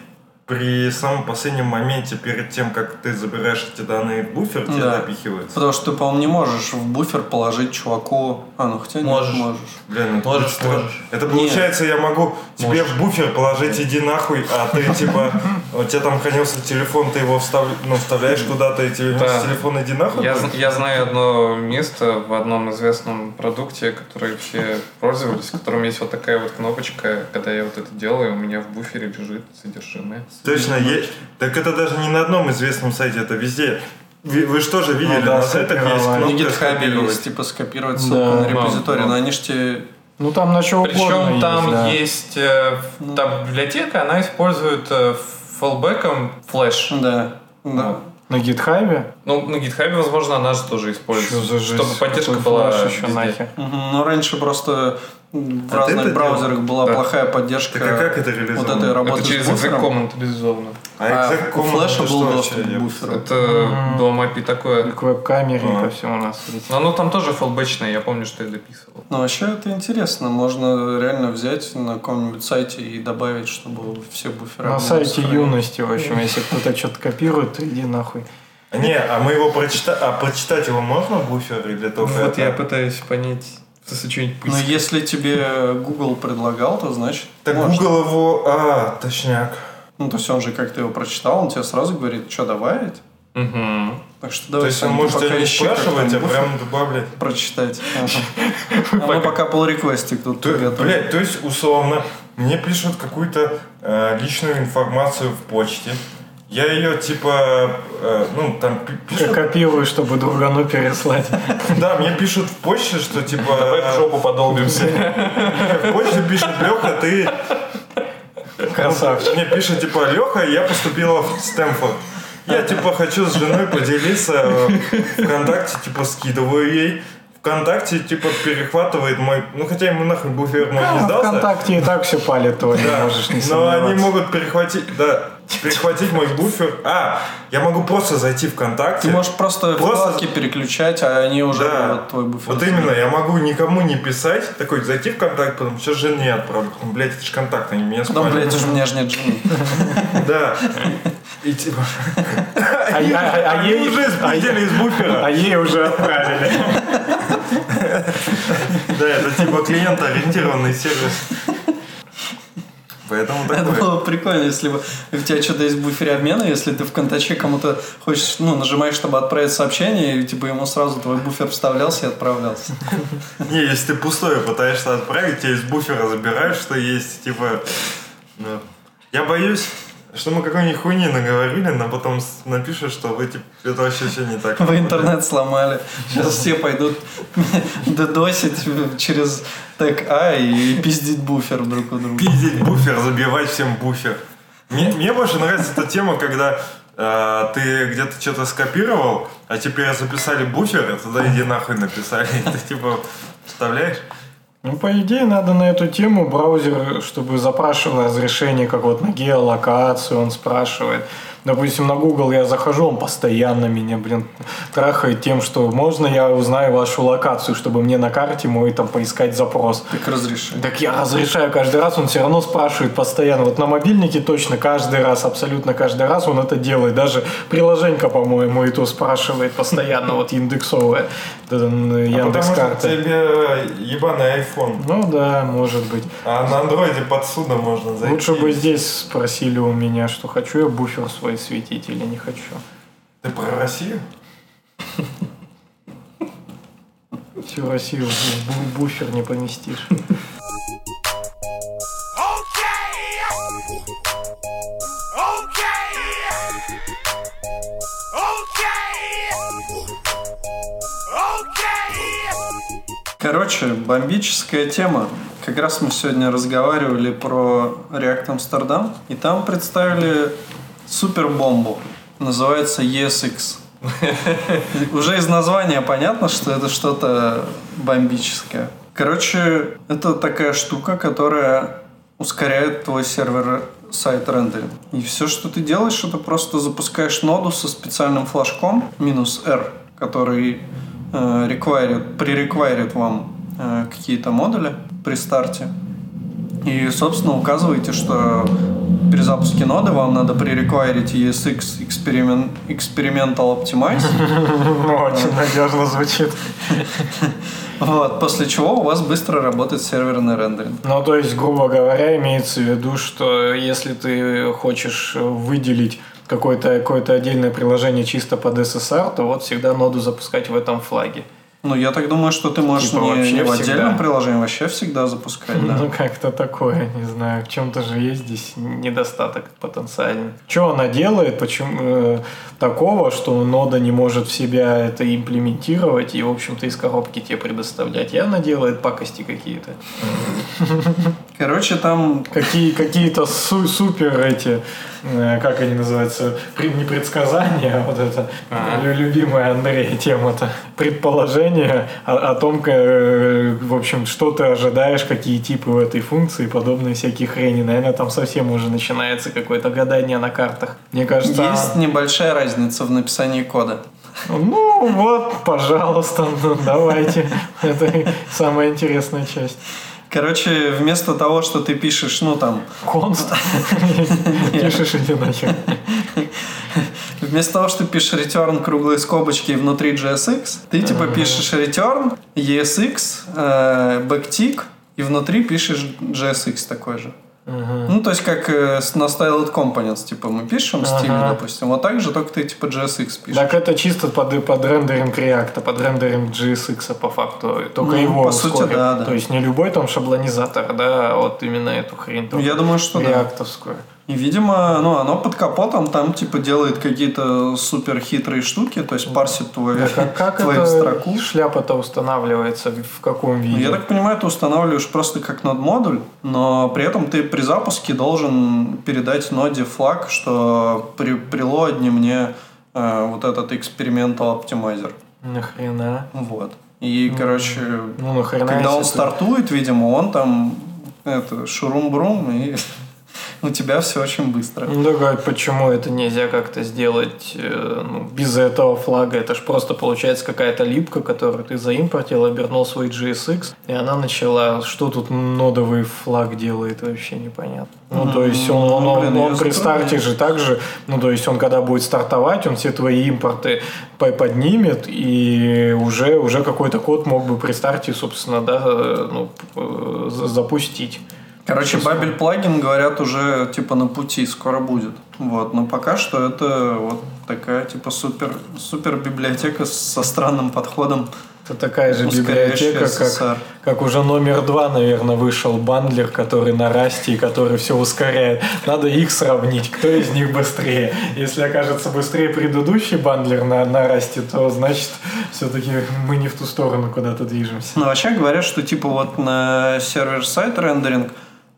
при самом последнем моменте, перед тем, как ты забираешь эти данные в буфер, тебе Да. запихивается. Потому что ты, по-моему, не можешь в буфер положить чуваку... А, ну хотя нет, Можешь. можешь. Блин, ну это Можешь, стра- можешь. Это получается, я могу тебе в буфер положить, иди нахуй, а ты типа, у тебя там хранился телефон, ты его встав... ну, вставляешь куда-то, и тебе Да. телефона иди нахуй. Я, я знаю одно место в одном известном продукте, который все пользовались, в котором есть вот такая вот кнопочка, когда я вот это делаю, у меня в буфере лежит содержимое. Точно, е- так это даже не на одном известном сайте, это везде. Ви- Вы что же видели, Ну да, на сайтах есть скопировать. На кнопка GitHub есть, типа, скопировать Да. ссылку на Да, репозиторий, да. но они ж тебе... Ну там на что угодно Причем там да. есть э, Ну. там библиотека, она использует э, фallbackом флеш. Да, да. На гитхабе? Ну, на GitHub, возможно, она же тоже используется, Что за жесть? чтобы поддержка Какой была еще везде. нахер? Мгм. Но раньше просто в А разных браузерах делал? была Да. плохая поддержка Так а как это вот реализовано? этой работы Это через exec command, безусловно. А, А exec у command флеша это был что доступ вообще? к буферу. Это Мгм. дом API такое. К веб-камере и А. ко всему на свете. Но оно там тоже фалбэчное, я помню, что я дописывал. Ну, вообще это интересно. Можно реально взять на каком-нибудь сайте и добавить, чтобы все буферы... На сайте сохранены. юности, в общем, если кто-то что-то копирует, то иди нахуй. Не, а мы его прочитать, а прочитать его можно в буфере или только Вот это? я пытаюсь понять, если что-нибудь Но если тебе Google предлагал, то значит Так можно. Google его, а, точняк. Ну, то есть он же, как ты его прочитал, он тебе сразу говорит, что добавить. Мгм. Так что То давай, есть он может тебя не спрашивать, а прям добавлять. прочитать. Ага. А мы пока pull реквестик тут То, блядь, то есть, условно, мне пишут какую-то э, личную информацию в почте. Я ее, типа, э, ну, там пишут... копирую, чтобы другану переслать. Да, мне пишут в почте, что, типа... Давай в жопу подолбимся. В почте пишет Леха, ты... Красавчик. Мне пишет, типа, Леха, я поступила в Стэнфорд. Я, типа, хочу с женой поделиться э, ВКонтакте, типа, скидываю ей. ВКонтакте, типа, перехватывает мой... Ну, хотя ему нахуй буфер мой не А, сдался. ВКонтакте и так все палит твои, Да, можешь не но они могут перехватить, да, перехватить мой буфер. А, я могу просто зайти в ВКонтакте. Ты можешь просто, Просто- вкладки переключать, а они уже Да, вот твой буфер. вот именно, я могу никому не писать, такой, зайти в контакт, потом сейчас жене отправлю. Потом, блядь, это же контакт, они меня Потом, спалят. блядь, у меня же нет жены. Да. И типа... А, я- а- а ей- уже а спиздили из буфера. А ей уже отправили. Да, это типа клиентоориентированный сервис. Поэтому Это такое. было прикольно, если бы у тебя что-то есть в буфере обмена, если ты в контаче кому-то хочешь, ну, нажимаешь, чтобы отправить сообщение, и типа ему сразу твой буфер вставлялся и отправлялся. Не, если ты пустое пытаешься отправить, тебя из буфера забирают, что есть, типа... ну, Я боюсь, что мы какой-нибудь хуйни наговорили, но потом напишут, что вы, типа, это вообще все не так. Вы интернет сломали. Сейчас все пойдут додосить через тег А и пиздить буфер друг у друга. Пиздить буфер, забивать всем буфер. Мне, мне больше нравится эта тема, когда э, ты где-то что-то скопировал, а теперь записали буфер, и туда иди нахуй написали. Ты типа вставляешь? Ну, по идее, надо на эту тему браузер, чтобы запрашивал разрешение, как вот на геолокацию он спрашивает. Допустим, на Google я захожу, он постоянно меня, блин, трахает тем, что можно я узнаю вашу локацию, чтобы мне на карте мой там поискать запрос. Так разреши. Так я разрешаю каждый раз, он все равно спрашивает постоянно. Вот на мобильнике точно каждый раз, абсолютно каждый раз он это делает. Даже приложенька, по-моему, и то спрашивает постоянно, вот индексовая. Яндекс А потому карта. что тебе ебаный iPhone. Ну да, может быть. А на андроиде подсюда можно зайти. Лучше бы здесь спросили у меня, что хочу я буфер свой светить или не хочу. Ты про Россию? Всю Россию в бу- буфер не поместишь. Короче, бомбическая тема. Как раз мы сегодня разговаривали про React Amsterdam, и там представили супербомбу. Называется ESX. Уже из названия понятно, что это что-то бомбическое. Короче, это такая штука, которая ускоряет твой сервер сайт рендеринг. И все, что ты делаешь, это просто запускаешь ноду со специальным флажком минус R, который э, пререквайрит вам э, какие-то модули при старте. И, собственно, указываете, что при запуске ноды вам надо пререквайрить ESX Experiment, Experimental Optimize. Очень надежно звучит. Вот, после чего у вас быстро работает серверный рендеринг. Ну, то есть, грубо говоря, имеется в виду, что если ты хочешь выделить какое-то какое отдельное приложение чисто под SSR, то вот всегда ноду запускать в этом флаге. Ну, я так думаю, что ты можешь Типа не, вообще не в всегда. отдельном приложении, вообще всегда запускать, да. Ну, как-то такое, не знаю. В чем-то же есть здесь недостаток потенциальный. Что она делает? Почему э, такого, что нода не может в себя это имплементировать и, в общем-то, из коробки тебе предоставлять? И она делает пакости какие-то. Короче, там Какие, какие-то су- супер эти, э, как они называются, При- не предсказания, а вот это лю- любимая Андрея тема-то, предположение о, о том, э, в общем, что ты ожидаешь, какие типы у этой функции подобные всякие хрени. Наверное, там совсем уже начинается какое-то гадание на картах. Мне кажется, есть небольшая разница в написании кода. ну вот, пожалуйста, ну, давайте. Это самая интересная часть. Короче, вместо того, что ты пишешь, ну там, Конст. Пишешь иди нахер. вместо того, что ты пишешь return круглые скобочки внутри JSX, ты типа пишешь return, ESX, э, backtick, и внутри пишешь JSX такой же. Ну, то есть, как э, на styled components, типа, мы пишем стиль, Ага. допустим, вот так же, только ты, типа, JSX пишешь. Так это чисто под, под рендеринг React, под рендеринг JSX по факту. Только Ну, его по сути, да, да. То есть не любой там шаблонизатор, да, а вот именно эту хрень. Ну, я думаю, что да. И, видимо, ну, оно под капотом там, типа, делает какие-то супер хитрые штуки, то есть парсит твой, Да, как как твою эта строку. шляпа-то устанавливается, в каком Ну, виде? Я так понимаю, ты устанавливаешь просто как нод-модуль, но при этом ты при запуске должен передать ноде флаг, что при, при лоадне мне э, вот этот экспериментал оптимайзер. Нахрена? Вот. И, короче, Ну, нахрена, когда он стартует, видимо, он там это шурум-брум, и у тебя все очень быстро. Ну, так а почему это нельзя как-то сделать э, ну, без этого флага? Это же просто получается какая-то липка, которую ты заимпортил, обернул свой GSX, и она начала... Что тут нодовый флаг делает, вообще непонятно. Ну, то есть он, он, Ну, блин, он при старте же также, ну, то есть он когда будет стартовать, он все твои импорты по- поднимет, и уже, уже какой-то код мог бы при старте, собственно, да, э, ну, э, за- запустить. Короче, Бабель плагин, говорят, уже типа на пути, скоро будет. Вот. Но пока что это вот такая типа супер, супер библиотека со странным подходом. Это такая же библиотека, как, как уже номер два, наверное, вышел бандлер, который на расте и который все ускоряет. Надо их сравнить, кто из них быстрее. Если окажется быстрее предыдущий бандлер на, на расте, то значит все-таки мы не в ту сторону куда-то движемся. Но вообще говорят, что типа вот на сервер-сайт рендеринг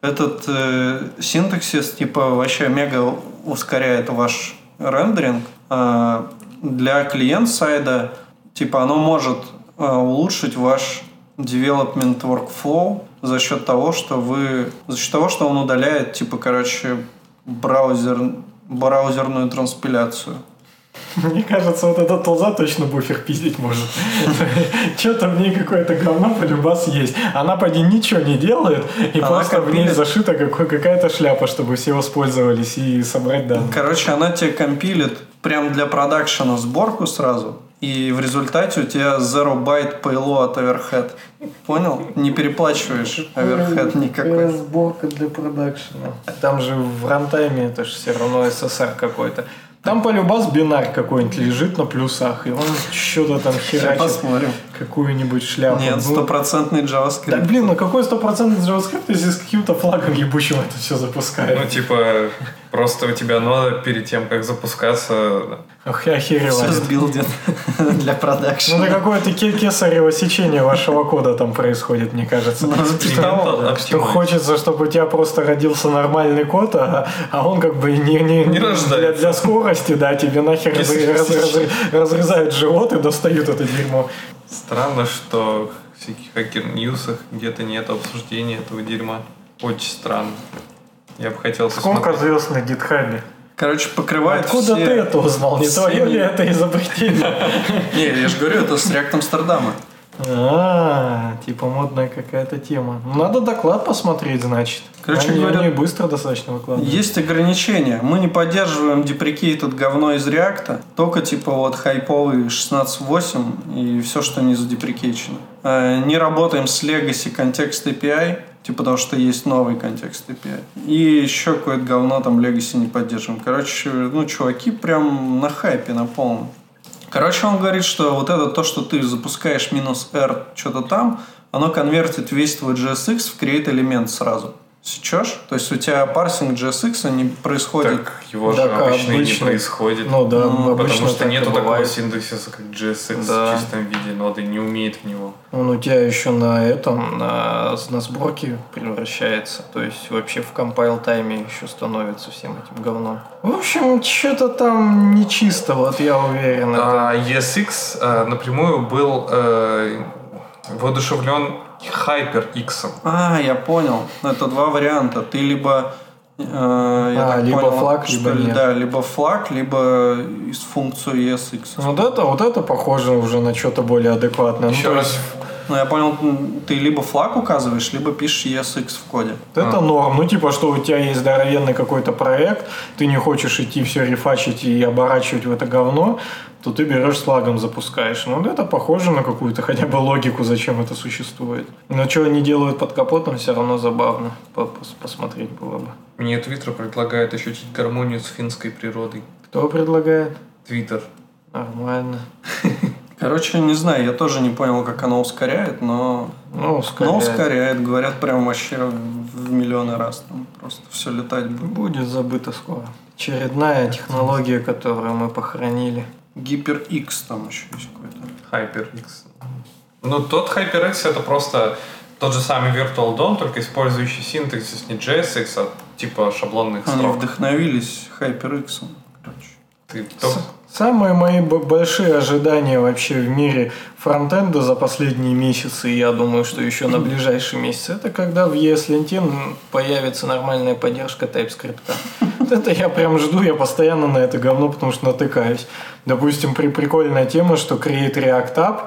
этот э, синтаксис типа вообще мега ускоряет ваш рендеринг. А для клиент-сайда типа оно может э, улучшить ваш development workflow за счет того, что вы за счет того, что он удаляет типа короче браузер браузерную транспиляцию. Мне кажется, вот этот толза точно буфер пиздить может. Что-то в ней какое-то говно полюбас есть. Она поди ничего не делает, и просто в ней зашита какой- какая-то шляпа, чтобы все воспользовались и собрать данные. Короче, она тебе компилит прям для продакшена сборку сразу, и в результате у тебя zero byte payload overhead. Понял? Не переплачиваешь overhead никакой. сборка для продакшена. Там же в рантайме это же все равно СССР какой-то. Там полюбас бинар какой-нибудь лежит на плюсах, и он что-то там херачит Посмотрим. Какую-нибудь шляпу. Нет, Ну, стопроцентный Да JavaScript. блин, ну какой стопроцентный JavaScript, если с каким-то флагом ебучим это все запускает? Ну, типа, просто у тебя нода перед тем, как запускаться, Ох, я охереваю. Сбилдит для Ну, продакшена. это какое-то ке- кесарево сечение вашего кода там происходит, мне кажется. Ну, типа. Что хочется, чтобы у тебя просто родился нормальный код, а, а он как бы не, не, Не для, рождается. для скорости, да, тебе нахер раз- раз- раз- разрезают живот и достают это дерьмо. Странно, что в всяких хакер-ньюсах где-то нет обсуждения этого дерьма. Очень странно. Я бы хотел Сколько посмотреть. звезд на гитхабе? Короче, покрывает Откуда все... ты это узнал? Не твое ли это изобретение? Не, я же говорю, это с React Амстердама. А, типа модная какая-то тема. Ну, Надо доклад посмотреть, значит. Короче они, говоря, они быстро достаточно выкладывают. Есть ограничения. Мы не поддерживаем deprecated говно из реакта, только типа вот хайповый 16.8 и все, что не задеприкейчено. Э, Не работаем с legacy контекст API, типа потому что есть новый контекст API. И еще какое-то говно там legacy не поддерживаем. Короче, ну, чуваки прям на хайпе, на полном. Короче, он говорит, что вот это то, что ты запускаешь минус R что-то там, оно конвертит весь твой JSX в create элемент сразу. Сечешь? То есть у тебя парсинг JSX не происходит. Так его же Так, а обычно, и не обычно- происходит. Ну да, Ну, обычно Потому что так нету такого синтаксиса, как JSX Да. в чистом виде. Ноды не умеет в него. Он у тебя еще на этом, на, на сборке превращается. То есть вообще в компайл тайме еще становится всем этим говном. В общем, что-то там нечисто, вот я уверен. А ESX э, напрямую был э, воодушевлен HyperX. А, я понял. Это два варианта. Ты либо э, я А, так либо понял, флаг, что либо ли, нет. Да, либо флаг, либо из функцию ESX. Вот это, вот это похоже уже на что-то более адекватное. Ну, Еще то раз. Есть Ну, я понял, ты либо флаг указываешь, либо пишешь ESX в коде. Это норм. Ну, типа, что у тебя есть здоровенный какой-то проект, ты не хочешь идти все рефачить и оборачивать в это говно, то ты берешь с флагом запускаешь. Ну, это похоже на какую-то хотя бы логику, зачем это существует. Но что они делают под капотом, все равно забавно по- пос- посмотреть было бы. Мне Твиттер предлагает ощутить гармонию с финской природой. Кто предлагает? Твиттер. Нормально. Короче, не знаю, я тоже не понял, как оно ускоряет, но, Ну, ускоряет. но ускоряет. Говорят, прям вообще в миллионы раз. Там просто все летать будет. Будет забыто скоро. Очередная технология, которую мы похоронили. Гипер X там еще есть какой-то. HyperX. Ну, тот HyperX это просто тот же самый Virtual DOM, только использующий синтаксис не JSX, а типа шаблонных Они строк. вдохновились HyperX. Короче. Ты только- Самые мои большие ожидания вообще в мире фронтенда за последние месяцы, я думаю, что еще на ближайшие месяцы, это когда в ESLint появится нормальная поддержка TypeScript. Это я прям жду, я постоянно на это говно, потому что натыкаюсь. Допустим, при прикольная тема, что Create React App,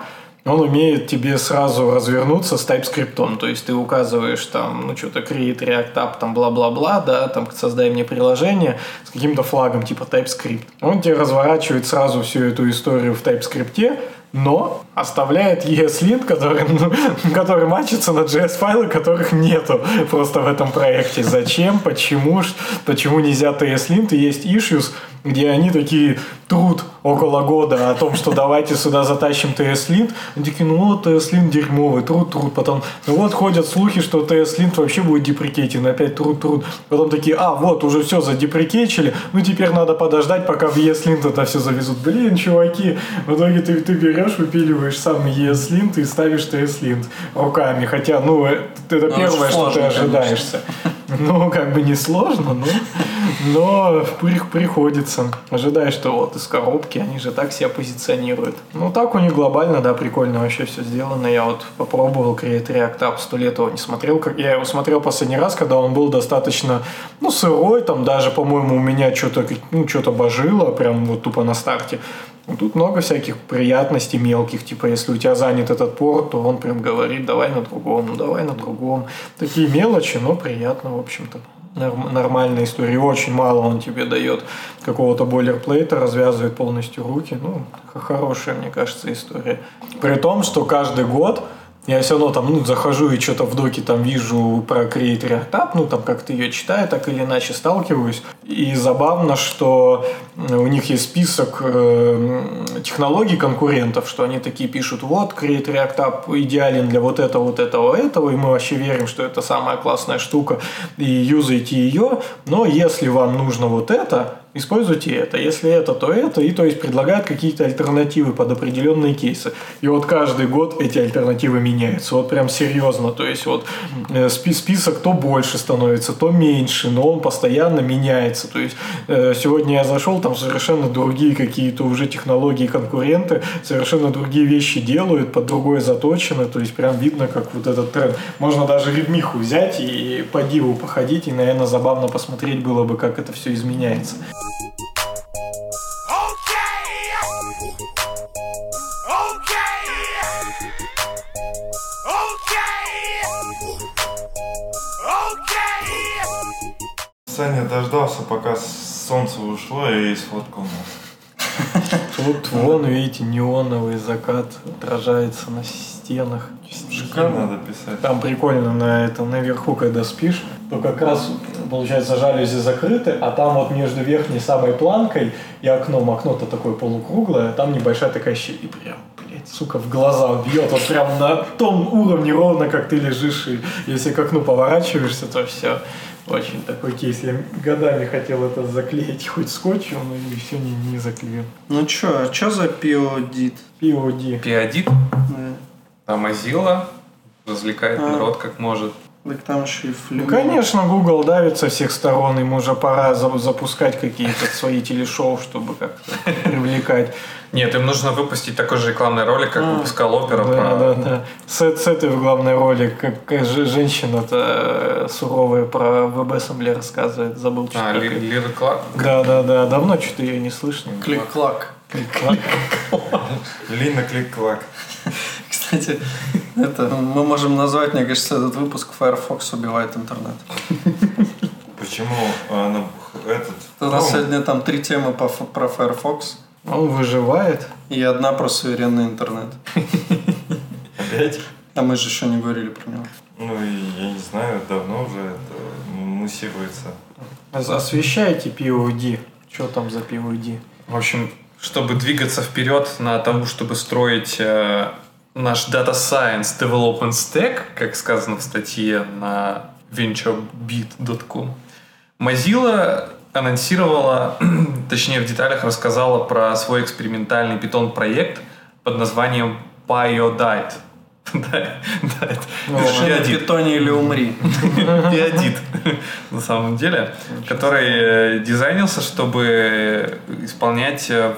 он умеет тебе сразу развернуться с TypeScript. То есть ты указываешь там, ну что-то create React App, там бла-бла-бла, да, там создай мне приложение с каким-то флагом типа TypeScript. Он тебе разворачивает сразу всю эту историю в TypeScript, но оставляет ESLint, который, ну, который мачится на JS-файлы, которых нету просто в этом проекте. Зачем? Почему? Почему нельзя TSLint? Есть issues, где они такие труд около года о том, что давайте сюда затащим TSLint. Они такие, ну вот TSLint дерьмовый, труд, труд. Потом, ну вот ходят слухи, что TSLint вообще будет деприкейтен, опять труд, труд. Потом такие, а, вот, уже все задеприкейчили, ну теперь надо подождать, пока в ESLint это все завезут. Блин, чуваки, в итоге ты, ты берешь, выпиливаешь сам ESLint и ставишь TSLint руками. Хотя, ну, э, это Ну, первое, очень что ты ожидаешься. Ну, как бы не сложно, но, но при- приходится. Ожидая, что вот из коробки они же так себя позиционируют. Ну, так у них глобально, да, прикольно вообще все сделано. Я вот попробовал Create React App, сто лет его не смотрел. Как Я его смотрел последний раз, когда он был достаточно, ну, сырой, там даже, по-моему, у меня что-то, ну, что-то божило, прям вот тупо на старте. Ну, Тут много всяких приятностей мелких, типа если у тебя занят этот порт, то он прям говорит, давай на другом, ну давай на другом. Такие мелочи, но приятно, в общем-то. Норм- нормальная история. Очень мало он тебе дает какого-то бойлерплейта, развязывает полностью руки. Ну, хорошая, мне кажется, история. При том, что каждый год я все равно там, ну, захожу и что-то в доке там вижу про Create React App, ну, там как-то ее читаю, так или иначе сталкиваюсь. И забавно, что э, у них есть список э, технологий конкурентов, что они такие пишут, вот, Create React App идеален для вот этого, вот этого, этого, и мы вообще верим, что это самая классная штука, и юзайте ее, но если вам нужно вот это, используйте это. Если это, то это. И то есть предлагают какие-то альтернативы под определенные кейсы. И вот каждый год эти альтернативы меняются. Вот прям серьезно. То есть вот э, спи- список то больше становится, то меньше, но он постоянно меняется. То есть э, сегодня я зашел, там совершенно другие какие-то уже технологии конкуренты, совершенно другие вещи делают, под другое заточены. То есть прям видно, как вот этот тренд. Можно даже редмиху взять и по диву походить, и, наверное, забавно посмотреть было бы, как это все изменяется. Саня дождался, пока солнце ушло и сфоткал нас. Вот вон, видите, неоновый закат отражается на стенах. Шикарно надо писать. Там прикольно на этом наверху, когда спишь, то как раз получается жалюзи закрыты, а там вот между верхней самой планкой и окном, окно-то такое полукруглое, там небольшая такая щель, и прям, блядь, сука, в глаза бьет, вот прям на том уровне ровно, как ты лежишь, и если к окну поворачиваешься, то все. Очень такой кейс. Я годами хотел это заклеить хоть скотчем, но и все не, не заклеил. Ну чё, а чё за пиодит? POD. Пиодит, Да. А Mozilla развлекает А. народ как может. Так там еще и флю. Ну, конечно, Google давит со всех сторон, ему уже пора за- запускать какие-то свои телешоу, чтобы как-то привлекать. Нет, им нужно выпустить такой же рекламный ролик, как выпускал опера Да, про... да, да. С, с этой в главной роли, как, как же женщина-то э, суровая про WebAssembly рассказывает, забыл, что А, Ли- Лира Кларк. Да, да, да, давно что-то ее не слышно. Клик-клак. Лина клик-клак. Кстати, это мы можем назвать, мне кажется, этот выпуск Firefox убивает интернет. Почему а, на- этот... У нас Chrome? сегодня там три темы про Firefox Он выживает. и одна про суверенный интернет. Опять? А мы же еще не говорили про него. Ну, и я не знаю, давно уже это муссируется. Ос- Освещайте POD. Что там за POD? В общем, чтобы двигаться вперед на тому, чтобы строить э, наш Data Science Development Stack, как сказано в статье на venturebit.com, Mozilla анонсировала, точнее в деталях рассказала про свой экспериментальный питон-проект под названием Pyodite. Да, да, Ну, Pyodite. питоне или умри. Биодит, на самом деле, который э, дизайнился, чтобы исполнять э,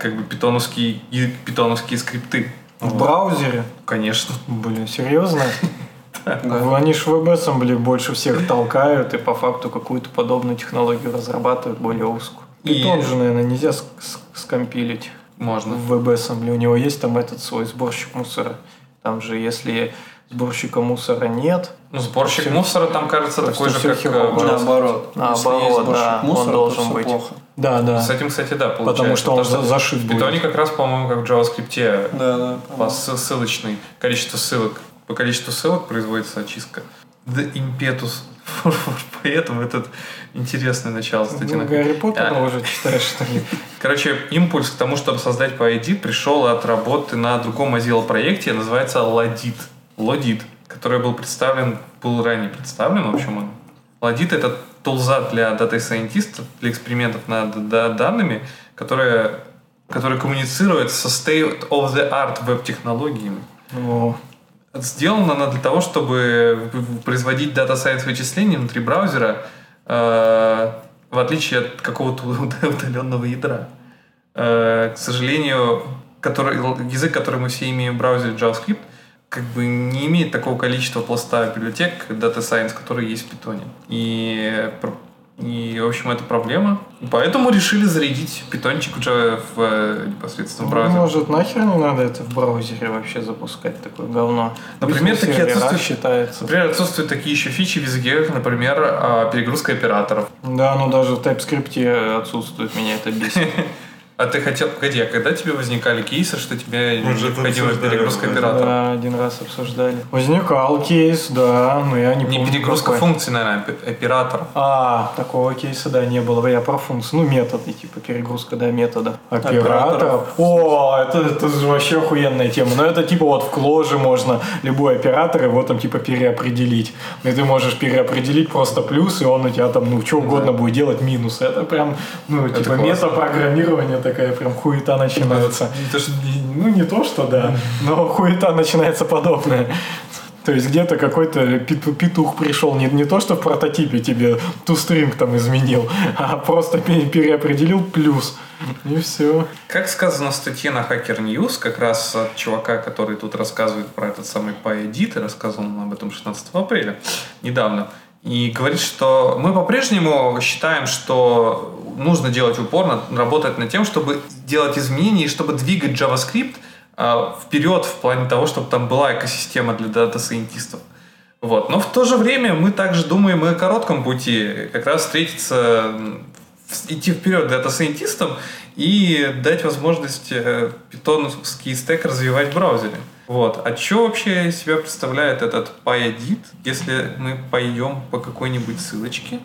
как бы питоновские, питоновские скрипты. В браузере? Конечно. Блин, серьезно? Они ж WebAssembly больше всех толкают и по факту какую-то подобную технологию разрабатывают более узкую. И- Питон же, наверное, нельзя ск- ск- скомпилить Можно. в WebAssembly. У него есть там этот свой сборщик мусора. Там же, если сборщика мусора нет, Ну, сборщик мужа там кажется такой же, как э. Наоборот. Наоборот, да, он мусора, должен быть. плохо. Да, да. С этим, кстати, да, получается. Потому что он Потому за- зашит В питоне как раз, по-моему, как в JavaScript Да, да. по ссыл- ссылочной количество ссылок. По количеству ссылок производится очистка. The impetus. Поэтому этот интересное начало статьи. Ну, Гарри Поттера А. уже читаешь, что ли? Короче, импульс к тому, чтобы создать PyEdit, пришел от работы на другом Mozilla проекте, называется Lodit. Lodit, который был представлен, был ранее представлен, в общем, он. Lodit это тулза для дата-сайентистов, для экспериментов над да- данными, которая, которая коммуницирует со state of the art веб-технологиями. Ну, сделана она для того, чтобы производить Science вычисления внутри браузера, э, в отличие от какого-то удаленного ядра. Э, к сожалению, который, язык, который мы все имеем в браузере JavaScript, как бы не имеет такого количества пласта библиотек Data Science, которые есть в Python. И и, в общем, это проблема. Поэтому решили зарядить питончик уже в э, непосредственно в Ну, браузер. может, нахер не надо это в браузере вообще запускать, такое говно? Например, такие отсутствуют- считается. Например, отсутствуют такие еще фичи в языке, как, например, а, перегрузка операторов. Да, ну даже в TypeScript отсутствует, меня это бесит. А ты хотел, погоди, а когда тебе возникали кейсы, что тебе Мы же это необходима перегрузка оператора? Да, один раз обсуждали. Возникал кейс, да, но я не Не помню. перегрузка какой. функций, наверное, опе- операторов. А, такого кейса, да, не было. Я про функции. Ну, методы, типа перегрузка, да, метода. Операторов. Операторов. О, это, это же вообще охуенная тема. Но это типа вот в кложе можно любой оператор его там типа переопределить. И ты можешь переопределить просто плюс, и он у тебя там, ну, что угодно будет делать минус. Это прям, ну, типа классно. метапрограммирование такая прям хуета начинается. То, что- Ну, не то, что да, но хуета начинается подобное. То есть где-то какой-то пету- петух пришел, не, не то, что в прототипе тебе тустринг там изменил, а просто пе- переопределил плюс. И все. Как сказано в статье на Hacker News, как раз от чувака, который тут рассказывает про этот самый PyEdit, и рассказывал он об этом 16 апреля, недавно, и говорит, что мы по-прежнему считаем, что нужно делать упор, работать над тем, чтобы делать изменения и чтобы двигать JavaScript а, вперед в плане того, чтобы там была экосистема для дата-сайентистов. Вот. Но в то же время мы также думаем и о коротком пути, как раз встретиться, идти вперед дата-сайентистам и дать возможность э, питоновский стек развивать в браузере. Вот. А что вообще из себя представляет этот Pyodide, если мы пойдем по какой-нибудь ссылочке?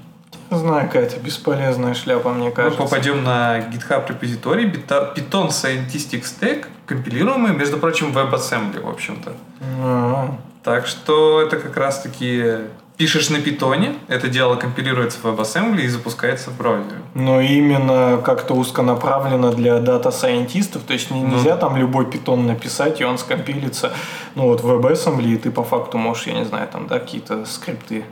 Не знаю, какая-то бесполезная шляпа, мне Мы кажется. попадем на GitHub репозиторий Python Scientific Stack, компилируемый, между прочим, WebAssembly, в общем-то. А, Так что это как раз-таки пишешь на питоне, это дело компилируется в WebAssembly и запускается в браузере. Но именно как-то узконаправленно для дата-сайентистов, то есть Ну нельзя там любой питон написать, и он скомпилится, ну вот в WebAssembly, и ты по факту можешь, я не знаю, там, да, какие-то скрипты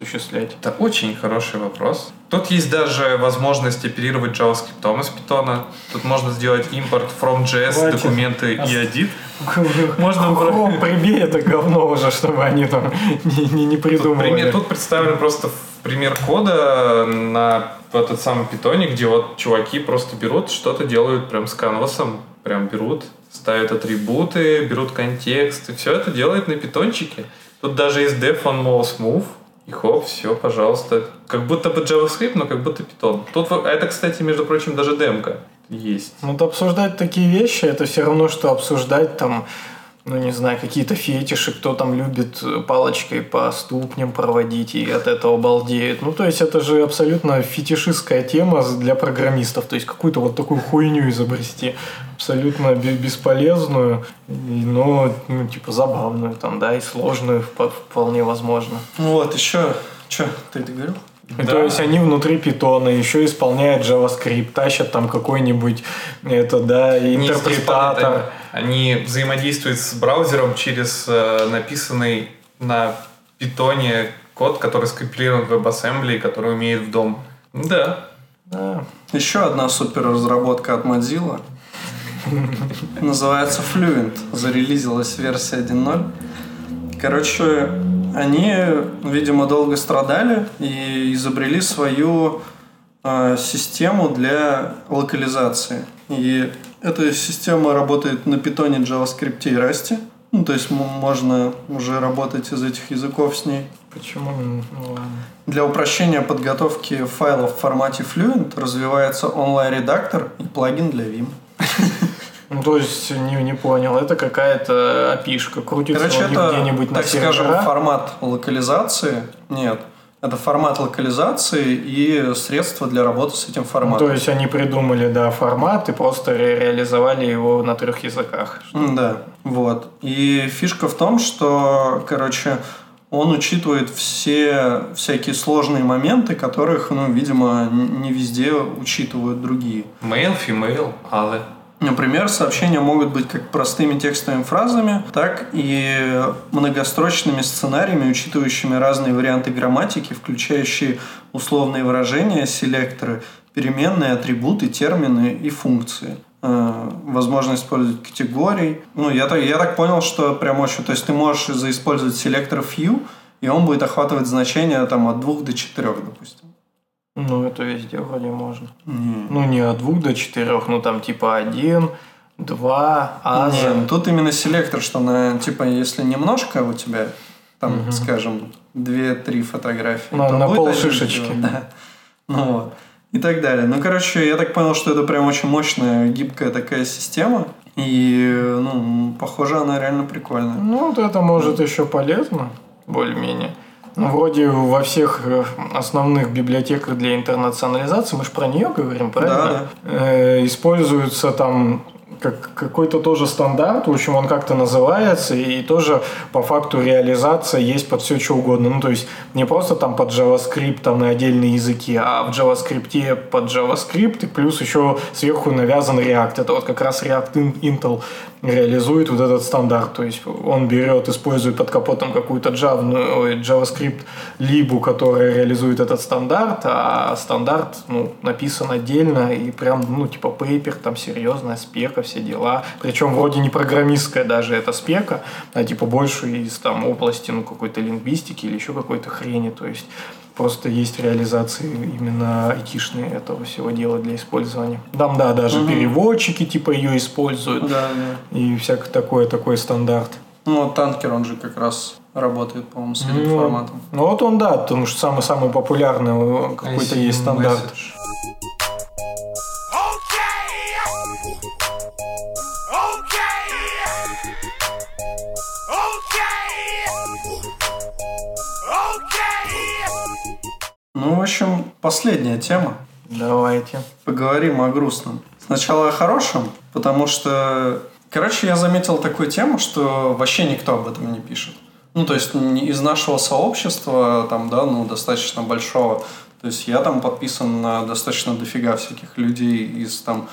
осуществлять. Это очень хороший вопрос. Тут есть даже возможность оперировать JavaScript из питона. Тут можно сделать импорт from JS, Хватит. документы и edit. Можно Chrome прибей это говно уже, чтобы они там не, не, не Тут, придумывали. пример- тут представлен просто пример кода на этот самый питоне, где вот чуваки просто берут, что-то делают прям с канвасом, прям берут, ставят атрибуты, берут контекст, и все это делает на питончике. Тут даже есть def on mouse move, и хоп, все, пожалуйста. Как будто бы JavaScript, но как будто питон. Тут, а это, кстати, между прочим, даже демка есть. Ну, вот обсуждать такие вещи, это все равно, что обсуждать там, ну, не знаю, какие-то фетиши, кто там любит э, палочкой по ступням проводить и от этого балдеет. Ну, то есть, это же абсолютно фетишистская тема для программистов. То есть, какую-то вот такую хуйню изобрести. Абсолютно бе- бесполезную, но, ну, типа, забавную там, да, и сложную вп- вполне возможно. Вот, еще... Че, ты это И То есть они внутри питона еще исполняют JavaScript, тащат там какой-нибудь это, да, интерпретатор. Они взаимодействуют с браузером через э, написанный на питоне код, который скомпилирован в WebAssembly, который умеет в дом. Да. Да. Еще одна супер разработка от Mozilla. Называется Fluent. Зарелизилась версия 1.0. Короче, они, видимо, долго страдали и изобрели свою э, систему для локализации. И эта система работает на питоне, JavaScript и Rust. Ну, то есть можно уже работать из этих языков с ней. Почему? Ну. Для упрощения подготовки файлов в формате Fluent развивается онлайн-редактор и плагин для Vim. Ну, то есть, не, не понял, это какая-то опишка, крутится Короче, это, где-нибудь на так скажем, серверах. формат локализации. Нет. Это формат локализации и средства для работы с этим Ну, форматом. то есть они придумали, да, формат и просто ре- реализовали его на трех языках. М, Да, вот. И фишка в том, что, короче, он учитывает все всякие сложные моменты, которых, ну, видимо, не везде учитывают другие. Male, female, але. Например, сообщения могут быть как простыми текстовыми фразами, так и многострочными сценариями, учитывающими разные варианты грамматики, включающие условные выражения, селекторы, переменные, атрибуты, термины и функции э, возможно использовать категорий. Ну, я так, я так понял, что прям очень... То есть ты можешь заиспользовать селектор few, и он будет охватывать значения там от двух до четырех, допустим. Ну, это везде вроде можно. Не. Ну, не от двух до четырех, ну там типа один, два, а Не, тут именно селектор, что на, типа, если немножко у тебя, там, скажем, две-три фотографии. На- то на будет пол шишечки. Да. Ну вот. И так далее. Ну, короче, я так понял, что это прям очень мощная, гибкая такая система. И, ну, похоже, она реально прикольная. Ну, вот это может еще полезно, более-менее. Ну, вроде во всех э, основных библиотеках для интернационализации, мы же про нее говорим, правильно? Э, используются там как какой-то тоже стандарт, в общем, он как-то называется, и тоже по факту реализация есть под все что угодно. Ну, то есть не просто там под JavaScript, там на отдельные языки, а в JavaScript под JavaScript, и плюс еще сверху навязан React. Это вот как раз React In- Intel реализует вот этот стандарт. То есть он берет, использует под капотом какую-то Java, ну, JavaScript либу, которая реализует этот стандарт, а стандарт ну, написан отдельно и прям, ну, типа пейпер, там серьезная спека, все дела. Причем вроде не программистская даже эта спека, а типа больше из там области, ну, какой-то лингвистики или еще какой-то хрени. То есть Просто есть реализации именно айтишные этого всего дела для использования. Там, да, даже переводчики типа ее используют. Да, да. И всякое такое, такой стандарт. Ну, танкер, он же как раз работает, по-моему, с этим Ну, форматом. Ну вот он, да, потому что самый-самый популярный какой-то есть стандарт. Ну, в общем, последняя тема. Давайте. Поговорим о грустном. Сначала о хорошем, потому что... Короче, я заметил такую тему, что вообще никто об этом не пишет. Ну, то есть из нашего сообщества, там, да, ну, достаточно большого. То есть я там подписан на достаточно дофига всяких людей из там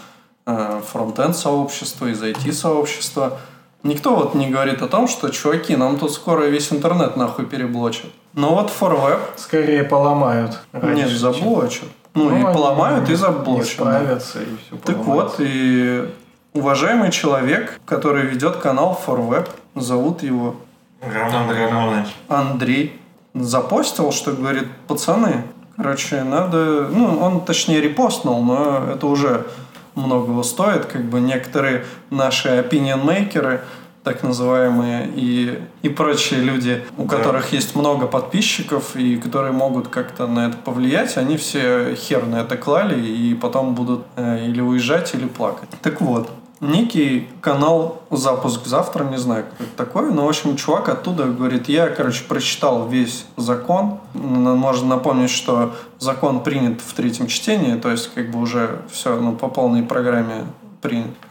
э, фронтенд сообщества, из IT сообщества. Никто вот не говорит о том, что, чуваки, нам тут скоро весь интернет нахуй переблочат. Но вот ForWeb Скорее поломают. нет, раньше, чем- заблочат. Ну, и они поломают, и заблочат. да. справятся, и все Так вот, и уважаемый человек, который ведет канал ForWeb, зовут его Роман Романович. Андрей, запостил, что говорит, пацаны, короче, надо... Ну, он точнее репостнул, но это уже многого стоит. Как бы некоторые наши opinion-мейкеры, так называемые, и, и прочие люди, у Да. которых есть много подписчиков и которые могут как-то на это повлиять, они все хер на это клали и потом будут э, или уезжать, или плакать. Так вот, некий канал «Запуск завтра», не знаю, как это такое, но, в общем, чувак оттуда говорит, я, короче, прочитал весь закон, можно напомнить, что закон принят в третьем чтении, то есть, как бы уже все ну, по полной программе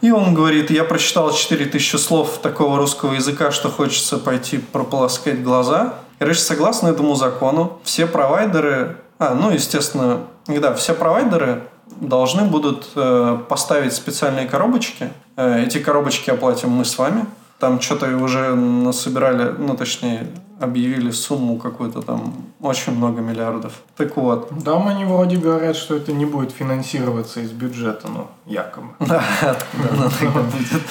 И он говорит, я прочитал 4000 слов такого русского языка, что хочется пойти прополоскать глаза. Короче, согласно этому закону, все провайдеры, а, ну, естественно, да, все провайдеры должны будут э, поставить специальные коробочки. Э, эти коробочки оплатим мы с вами. Там что-то уже насобирали, ну, точнее, объявили сумму какую-то там, очень много миллиардов. Так вот, Там они вроде говорят, что это не будет финансироваться из бюджета, ну, якобы. да, будет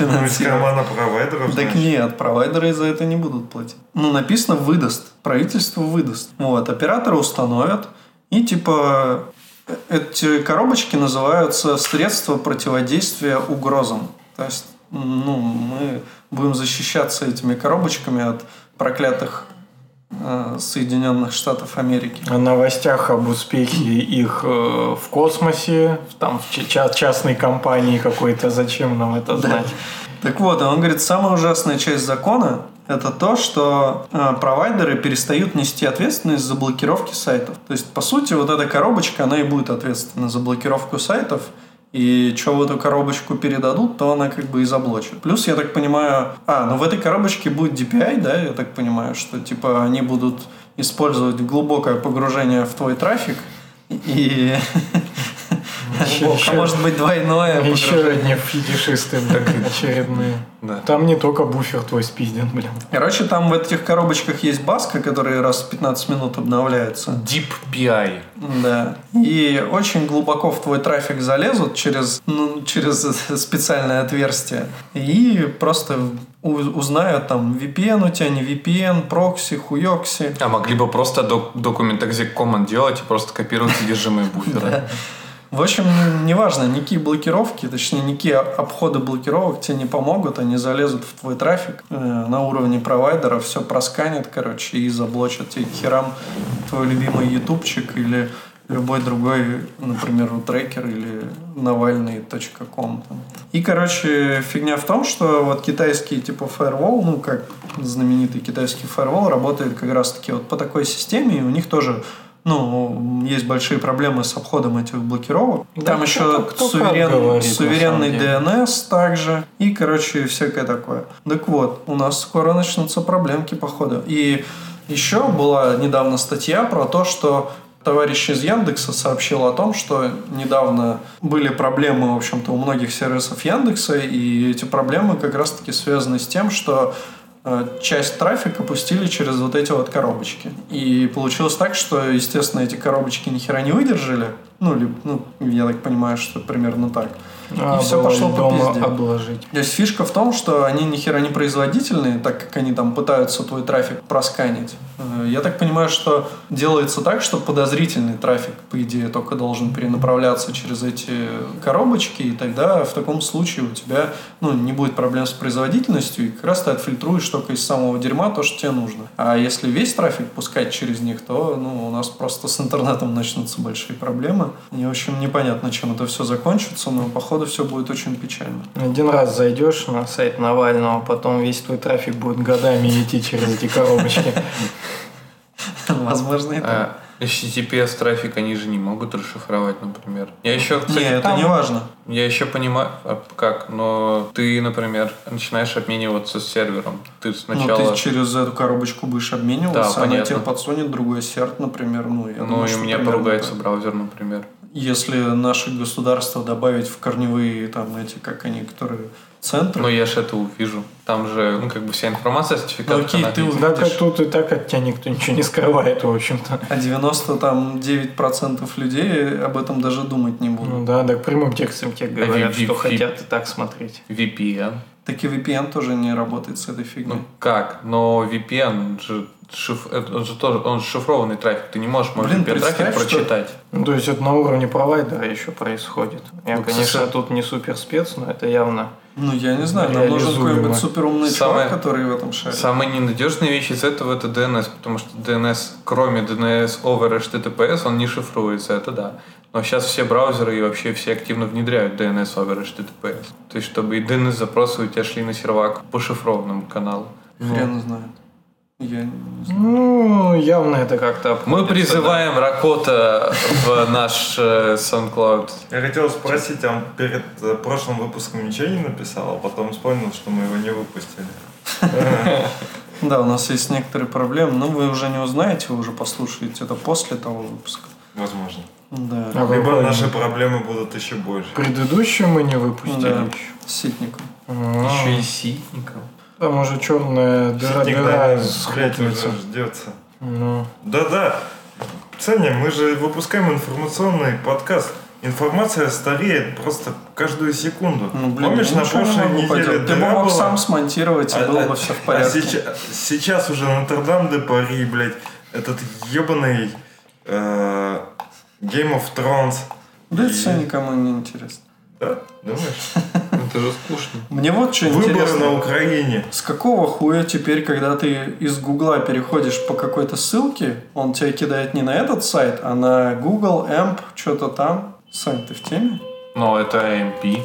Ну, из кармана провайдеров, Так нет, провайдеры за это не будут платить. Ну, написано выдаст. Правительство выдаст. Вот, операторы установят. И типа э- эти коробочки называются средства противодействия угрозам. То есть, ну, мы будем защищаться этими коробочками от проклятых э, Соединенных Штатов Америки. О новостях об успехе их э, в космосе, там в ча- ча- частной компании какой-то, зачем нам это знать? Так вот, он говорит, самая ужасная часть закона – это то, что э, провайдеры перестают нести ответственность за блокировки сайтов. То есть, по сути, вот эта коробочка, она и будет ответственна за блокировку сайтов. И что в эту коробочку передадут, то она как бы и заблочит. Плюс, я так понимаю... А, ну в этой коробочке будет DPI, да, я так понимаю, что типа они будут использовать глубокое погружение в твой трафик и А может быть двойное Еще одни фетишисты, очередные. Да. Там не только буфер твой спизден, блин. Короче, там в этих коробочках есть баска, которая раз в 15 минут обновляется. Deep PI. Да. И очень глубоко в твой трафик залезут через, ну, через специальное отверстие. И просто узнают там VPN у тебя, не VPN, прокси, хуёкси. А могли бы просто док- документ exec command делать и просто копировать содержимое буфера. В общем, неважно, никакие блокировки, точнее, никакие обходы блокировок тебе не помогут, они залезут в твой трафик э, на уровне провайдера, все просканят, короче, и заблочат тебе херам твой любимый ютубчик или любой другой, например, трекер или навальный.ком. И, короче, фигня в том, что вот китайский типа firewall, ну, как знаменитый китайский firewall, работает как раз-таки вот по такой системе, и у них тоже ну, есть большие проблемы с обходом этих блокировок. Да Там кто- еще кто как суверен- говорит, суверенный. DNS также. И, короче, всякое такое. Так вот, у нас скоро начнутся проблемки, походу. И еще была недавно статья про то, что товарищ из Яндекса сообщил о том, что недавно были проблемы, в общем-то, у многих сервисов Яндекса, и эти проблемы как раз-таки связаны с тем, что часть трафика пустили через вот эти вот коробочки. И получилось так, что, естественно, эти коробочки ни хера не выдержали. Ну, либо, ну, я так понимаю, что примерно так. А, и все пошло по пизде. обложить. То есть фишка в том, что они ни хера не производительные, так как они там пытаются твой трафик просканить. Э, Я так понимаю, что делается так, что подозрительный трафик, по идее, только должен перенаправляться через эти коробочки, и тогда в таком случае у тебя ну, не будет проблем с производительностью, и как раз ты отфильтруешь только из самого дерьма то, что тебе нужно. А если весь трафик пускать через них, то ну, у нас просто с интернетом начнутся большие проблемы. И, в общем, непонятно, чем это все закончится, но походу все будет очень печально. Один раз зайдешь на сайт Навального, потом весь твой трафик будет годами идти через эти коробочки. Возможно, и так. А HTTPS трафик они же не могут расшифровать, например. Я еще, кстати, Не, это там- не важно. Я еще понимаю, а как, но ты, например, начинаешь обмениваться с сервером. Ты Ну, сначала... ты через эту коробочку будешь обмениваться, Да, она тебе подсунет другой серт, например. Ну, я Ну, думаю, и у меня поругается браузер, например. Если наше государство добавить в корневые, там, эти, как они, которые центры, Но я же это увижу. Там же, ну, как бы вся информация о сертификатах. Ну, окей, ты есть. Да, как тут и так от тебя никто ничего не скрывает, в общем-то. а 99% людей об этом даже думать не будут. Ну да, так прямым текстом тебе говорят, ви- что ви- хотят и так смотреть. VPN. Так и VPN тоже не работает с этой фигней. Ну, как? Но VPN же шиф- это- он же тоже он же шифрованный трафик. Ты не можешь Блин, трафик представь, что- прочитать. Ну, то есть это на уровне провайдера еще происходит. Я, Ну, конечно, слушай- тут не супер спец, но это явно Ну, я не знаю, нам нужен какой-нибудь суперумный Самое- чувак, который в этом шарит. Самая ненадежная вещь из этого это DNS, потому что DNS, кроме DNS over HTTPS, он не шифруется, это да. Но сейчас все браузеры и вообще все активно внедряют DNS over HTTPS. То есть, чтобы и DNS запросы у тебя шли на сервак по шифрованному каналу. Хрен знает. Я не знаю. Ну, явно это как-то Мы призываем Ракота в наш э, SoundCloud. Я хотел спросить, а он перед э, прошлым выпуском ничего не написал, а потом вспомнил, что мы его не выпустили. Да, у нас есть некоторые проблемы, но вы уже не узнаете, вы уже послушаете это после того выпуска. Возможно. Да. А Либо наши проблемы будут еще больше. Предыдущую мы не выпустили Да, с ситником. А, Еще и ситников. Там уже черная дыра, дыра уже ждется. Ну, Да-да. Саня, мы же выпускаем информационный подкаст. Информация стареет просто каждую секунду. Ну, блин, Помнишь, я на не прошлой могу неделе. Ты мог была? сам смонтировать, и А- было а- бы все в а порядке. сейчас, сейчас уже Нотр-Дам де Пари, блядь, этот ебаный э, Game of Thrones. Да это И- все никому не интересно. Да? Думаешь? Это же скучно. Мне вот что Выборы интересно. на Украине. С какого хуя теперь, когда ты из Гугла переходишь по какой-то ссылке, он тебя кидает не на этот сайт, а на Google, AMP, что-то там? Сань, ты в теме? Но это AMP.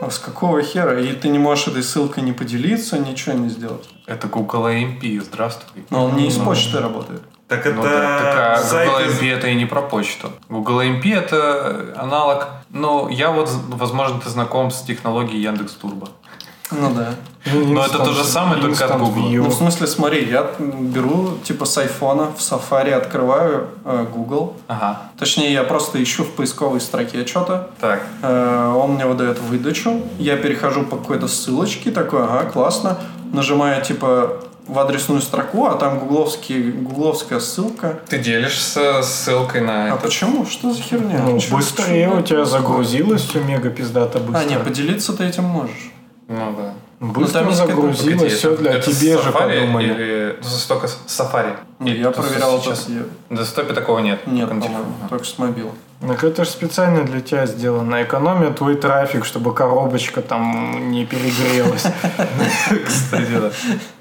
А с какого хера? И ты не можешь этой ссылкой не поделиться, ничего не сделать. Это Google AMP. Здравствуй. Но он не из почты работает. Так это Ну, так, так, а сайт Google из- AMP это и не про почту. Google AMP это аналог. Ну, я вот, возможно, ты знаком с технологией Яндекс Турбо. Ну да. Но это то же самое, только от Google. View. Ну, в смысле, смотри, я беру, типа, с айфона в Safari открываю э, Google. Ага. Точнее, я просто ищу в поисковой строке что-то. Так. Э, он мне выдает выдачу. Я перехожу по какой-то ссылочке, такой, ага, классно. Нажимаю, типа, в адресную строку, а там гугловский, гугловская ссылка. Ты делишься ссылкой на А это. почему? Что за херня? Ну, Чё- быстрее у тебя загрузилось все мега пиздато быстро. А, не, поделиться ты этим можешь. Ну да. Быстро там загрузилось, все для это тебе же подумали. Или ну, только с- Safari? Не, Или я проверял сейчас? я- На десктопе такого нет. Нет, только с мобила. Так это же специально для тебя сделано. Экономия твой трафик, чтобы коробочка там не перегрелась. Кстати, да.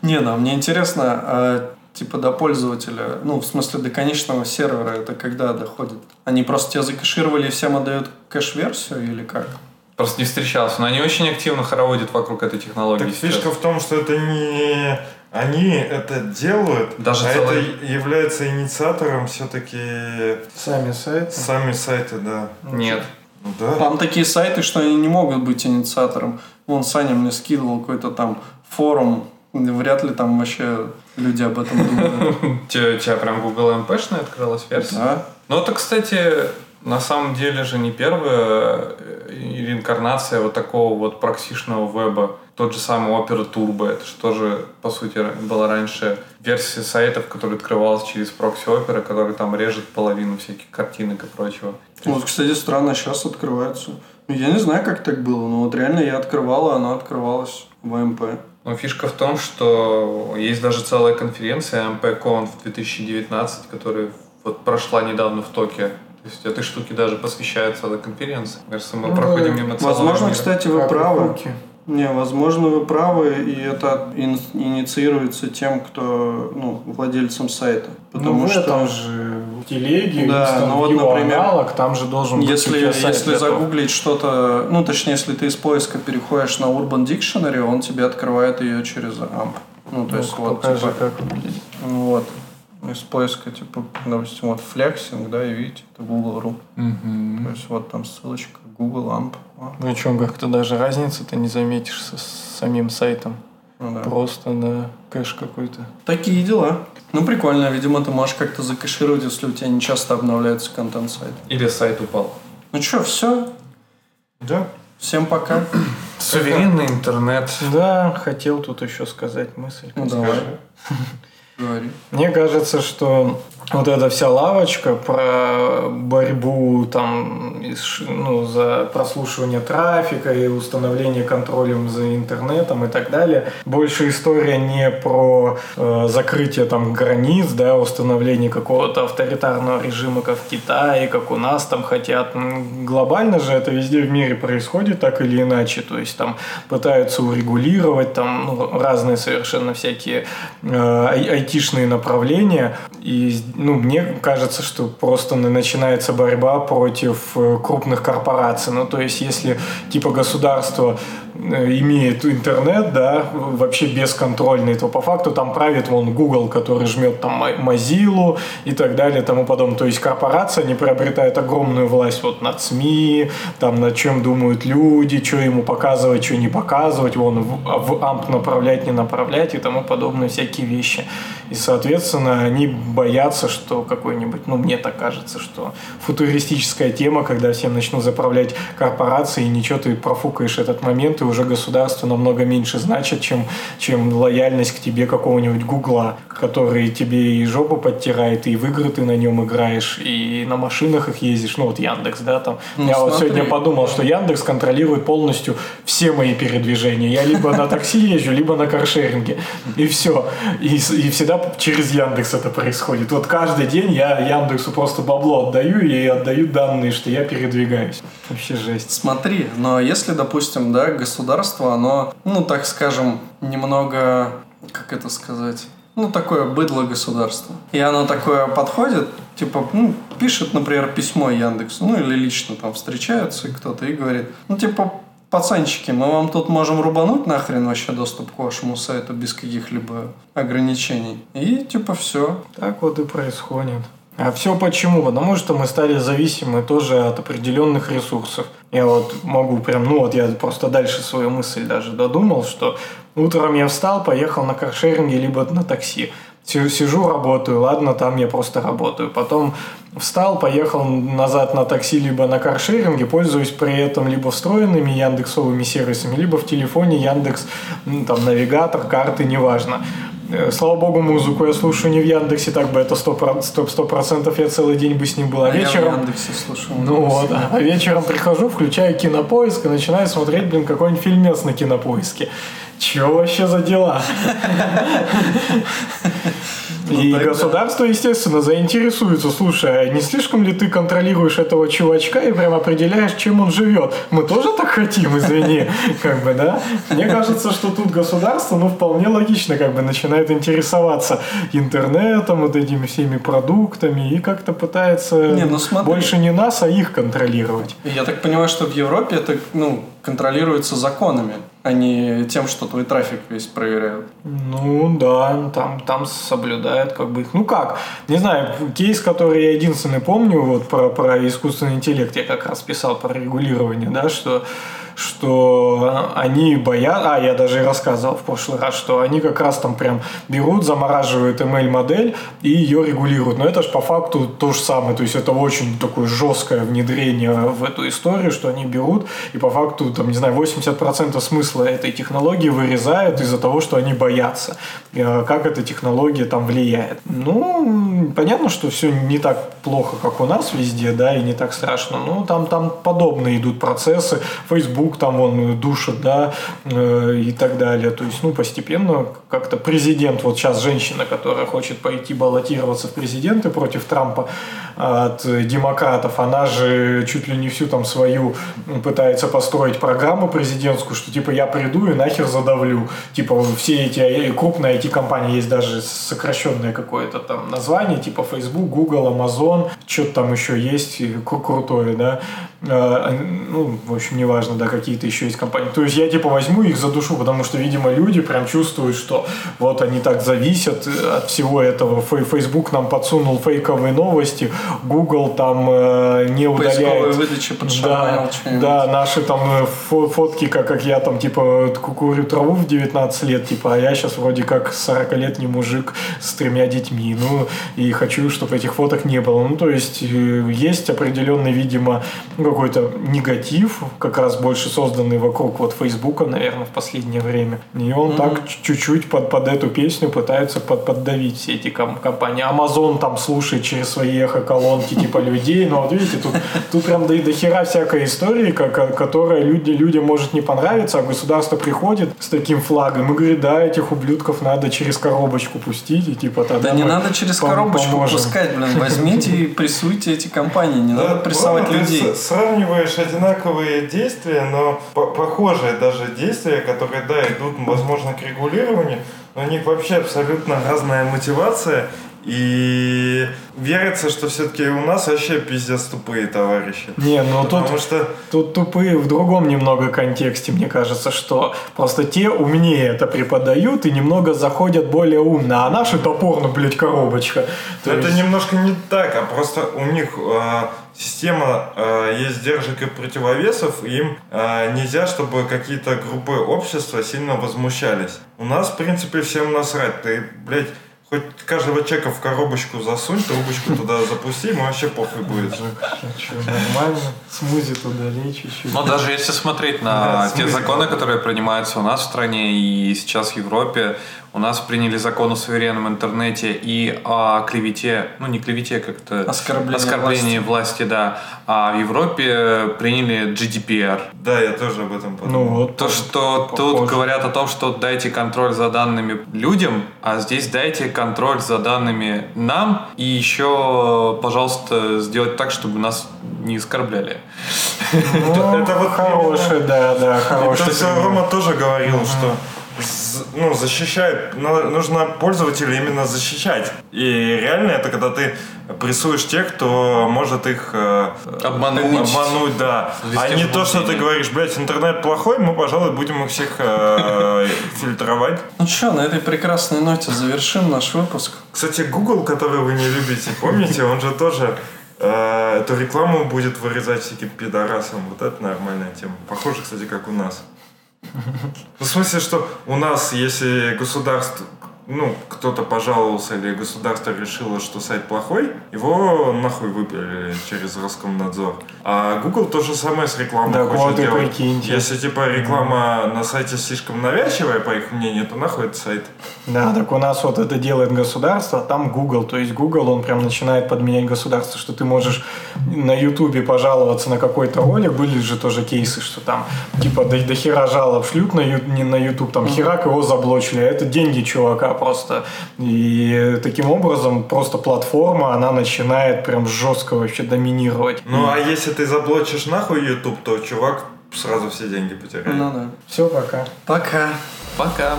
Не, ну, мне интересно, а, типа до пользователя, ну, в смысле до конечного сервера, это когда доходит? Они просто тебя закэшировали и всем отдают кэш-версию или как? Просто не встречался. Но они очень активно хороводят вокруг этой технологии Так сейчас. фишка в том, что это не они это делают, Даже а целый- это является инициатором все-таки Сами сайты. сами сайты, да. Нет. Ну да. Там такие сайты, что они не могут быть инициатором. Вон Саня мне скидывал какой-то там форум, вряд ли там вообще люди об этом думают. У тебя, у тебя прям Google MP-шная открылась версия? Да. Ну, это, кстати, на самом деле же не первая э, реинкарнация вот такого вот проксишного веба. Тот же самый Opera Turbo, это же тоже, по сути, была раньше версия сайтов, которая открывалась через прокси Opera, который там режет половину всяких картинок и прочего. Вот, кстати, странно, сейчас открывается. Ну, Я не знаю, как так было, но вот реально я открывал, а она открывалась в АМП. Но фишка в том, что есть даже целая конференция MPConf 2019, которая вот прошла недавно в Токио. То есть этой штуке даже посвящает целая конференция. Кажется, мы Ну, проходим мимо целого Возможно, мира. кстати, вы Как и правы. хуки. Не, возможно, вы правы, и это ин- инициируется тем, кто, ну, владельцем сайта. Потому ну, что этом же в телеге, Да, ну вот, например, аналог, там же должен быть если, если загуглить что-то, ну, точнее, если ты из поиска переходишь на Urban Dictionary, он тебе открывает ее через AMP. Ну, то есть, Ну-ка, вот, покажи, типа, как выглядит. ну, вот, из поиска, типа, допустим, вот flexing, да, и видите, это Google.ru. То есть, вот там ссылочка Google AMP. А, Ну как-то даже разницы ты не заметишь со- с самим сайтом. ну, да. Просто, да, кэш какой-то. Такие дела. Ну, прикольно. Видимо, ты можешь как-то закэшировать, если у тебя не часто обновляется контент сайта. Или сайт упал. Ну что, все. Да. Всем пока. Суверенный интернет. Да, хотел тут еще сказать мысль. Ну, давай. Говори. Мне кажется, что вот эта вся лавочка про борьбу там ну, за прослушивание трафика и установление контролем за интернетом и так далее. Больше история не про э, закрытие там границ, да, установление какого-то авторитарного режима, как в Китае, как у нас там хотят. Глобально же это везде в мире происходит так или иначе. То есть там пытаются урегулировать там ну, разные совершенно всякие э, ай- айтишные направления. И ну, мне кажется, что просто на- начинается борьба против э, крупных корпораций. Ну, то есть, если типа государство имеет интернет, да, вообще бесконтрольный, то по факту там правит вон Google, который жмет там Mozilla и так далее тому подобное. То есть корпорация не приобретает огромную власть вот над СМИ, там над чем думают люди, что ему показывать, что не показывать, вон в, в амп направлять, не направлять и тому подобные всякие вещи. И, соответственно, они боятся, что какой-нибудь, ну, мне так кажется, что футуристическая тема, когда всем начнут заправлять корпорации, и ничего ты профукаешь этот момент, и уже государство намного меньше значит, чем, чем лояльность к тебе какого-нибудь Гугла, который тебе и жопу подтирает, и в игры ты на нем играешь, и на машинах их ездишь, ну, вот Яндекс, да, там. Ну, Я вот смотри. сегодня подумал, что Яндекс контролирует полностью все мои передвижения. Я либо на такси езжу, либо на каршеринге. И все. И, и всегда через Яндекс это происходит. Вот каждый день я Яндексу просто бабло отдаю и отдаю данные, что я передвигаюсь. Вообще жесть. Смотри, но если, допустим, да, государство, оно, ну, так скажем, немного, как это сказать, ну, такое быдло государство. И оно такое подходит, типа, ну, пишет, например, письмо Яндексу, ну, или лично там встречаются кто-то и говорит, ну, типа, пацанчики, мы вам тут можем рубануть нахрен вообще доступ к вашему сайту без каких-либо ограничений. И, типа, все. Так вот и происходит. А все почему? Потому что мы стали зависимы тоже от определенных ресурсов. Я вот могу прям, ну вот я просто дальше свою мысль даже додумал, что утром я встал, поехал на каршеринге, либо на такси. Си- Сижу, работаю, ладно, там я просто работаю. Потом встал, поехал назад на такси, либо на каршеринге, пользуюсь при этом либо встроенными яндексовыми сервисами, либо в телефоне Яндекс, м, там, навигатор, карты, неважно. Э, Слава богу, музыку я слушаю не в Яндексе, так бы это сто процентов я целый день бы с ним был. А А я в вечером... Яндексе слушаю. Ну вот, а вечером прихожу, включаю кинопоиск и начинаю смотреть, блин, какой-нибудь фильмец на кинопоиске. Чё вообще за дела? И тогда- государство, естественно, заинтересуется, слушай, а не слишком ли ты контролируешь этого чувачка и прям определяешь, чем он живет? Мы тоже так хотим, извини, как бы, да? Мне кажется, что тут государство, ну, вполне логично, как бы, начинает интересоваться интернетом, вот этими всеми продуктами и как-то пытается Не, ну смотри. больше не нас, а их контролировать. Я так понимаю, что в Европе это ну, контролируется законами, а не тем, что твой трафик весь проверяют. Ну да, там, там соблюдают как бы их. Ну как, не знаю, кейс, который я единственный помню, вот про, про искусственный интеллект я как раз писал про регулирование, да, что что они боятся, а я даже и рассказывал в прошлый раз, что они как раз там прям берут, замораживают ML-модель и ее регулируют. Но это же по факту то же самое, то есть это очень такое жесткое внедрение в эту историю, что они берут и по факту, там, не знаю, 80% смысла этой технологии вырезают из-за того, что они боятся, э, как эта технология там влияет. Ну, понятно, что все не так плохо, как у нас везде, да, и не так страшно, но там, там подобные идут процессы, Facebook там вон душит, да, э, и так далее. То есть, ну, постепенно как-то президент, вот сейчас женщина, которая хочет пойти баллотироваться в президенты против Трампа от демократов, она же чуть ли не всю там свою пытается построить программу президентскую, что типа я приду и нахер задавлю. Типа все эти крупные IT-компании, есть даже сокращенное какое-то там название, типа Facebook, Google, Amazon, что-то там еще есть кру- крутое, да. Э, Ну, в общем, неважно, да, какие-то еще есть компании. То есть я типа возьму их за душу, потому что, видимо, люди прям чувствуют, что вот они так зависят э, от всего этого. Facebook нам подсунул фейковые новости, Google там э, не Поисковая удаляет. выдача Да, да, наши там э, фо- фотки, как, как я там, типа, ку- курю траву в 19 лет, типа, а я сейчас вроде как 40-летний мужик с тремя детьми, ну, и хочу, чтобы этих фоток не было. Ну, то есть, э, есть определенный, видимо, ну, какой-то негатив, как раз больше созданный вокруг вот Фейсбука, наверное, в последнее время. И он так ч- чуть-чуть под, под эту песню пытаются под, поддавить все эти ком- компании. Amazon там слушает через свои эхо-колонки, типа, людей, но вот видите, тут, тут прям до, до хера всякой истории, как, которая люди, людям может не понравиться, а государство приходит с таким флагом и говорит, да, этих ублюдков надо через коробочку пустить, и типа тогда Да не надо через пом- коробочку поможем. пускать, блин. Возьмите и прессуйте эти компании. Не надо прессовать людей. сравниваешь одинаковые действия, но по- похожие даже действия, которые, да, идут, возможно, к регулированию, но у них вообще абсолютно разная мотивация. И верится, что все-таки у нас вообще пиздец тупые товарищи. Не, ну тут, Потому что тут тупые в другом немного контексте, мне кажется, что просто те умнее это преподают и немного заходят более умно, а наши топорно, блядь, коробочка. То это есть- немножко не так, а просто у них э, система э, есть сдержек и противовесов, и им э, нельзя, чтобы какие-то группы общества сильно возмущались. У нас, в принципе, всем насрать. Ты, блядь, хоть каждого человека в коробочку засунь, трубочку туда запусти, ему вообще похуй будет. Нормально, смузи туда лей чуть-чуть. Но даже если смотреть на Да, те законы, которые принимаются у нас в стране и сейчас в Европе, у нас приняли закон о суверенном интернете и о клевете, ну не клевете, как-то Оскорблении оскорблении власти. да. А в Европе приняли GDPR. Да, я тоже об этом Ну подумал. вот. То, что тут Похоже. говорят о том, что дайте контроль за данными людям, а здесь дайте контроль за данными нам, и еще, пожалуйста, сделать так, чтобы нас не оскорбляли. Ну, это вот хороший, да, да, хороший. Рома тоже говорил, что ну, защищает, нужно пользователя именно защищать. И реально это когда ты прессуешь тех, кто может их э, Обмануть. обмануть, да. А не то, что ты говоришь, блядь, интернет плохой, мы, пожалуй, будем их всех э, фильтровать. Ну что, на этой прекрасной ноте завершим наш выпуск. Кстати, Google, который вы не любите, помните, он же тоже э, эту рекламу будет вырезать всяким пидорасам. Вот это нормальная тема. Похоже, кстати, как у нас. Ну, в смысле, что у нас, если государство, ну, кто-то пожаловался или государство решило, что сайт плохой, его нахуй выпили через Роскомнадзор. А Google то же самое с рекламой Так хочет делать. прикиньте. Если, типа, реклама на сайте слишком навязчивая, по их мнению, то нахуй этот сайт. Да, так у нас вот это делает государство, а там Google. То есть Google, он прям начинает подменять государство, что ты можешь на Ютубе пожаловаться на какой-то ролик. Были же тоже кейсы, что там типа до, до хера жалоб шлют на, Ю- не на YouTube, там херак его заблочили, а это деньги чувака просто. И таким образом просто платформа, она начинает прям жестко вообще доминировать. Ну, а если ты заблочишь нахуй YouTube, то чувак сразу все деньги потеряет. Ну да. Все, пока. Пока. Пока.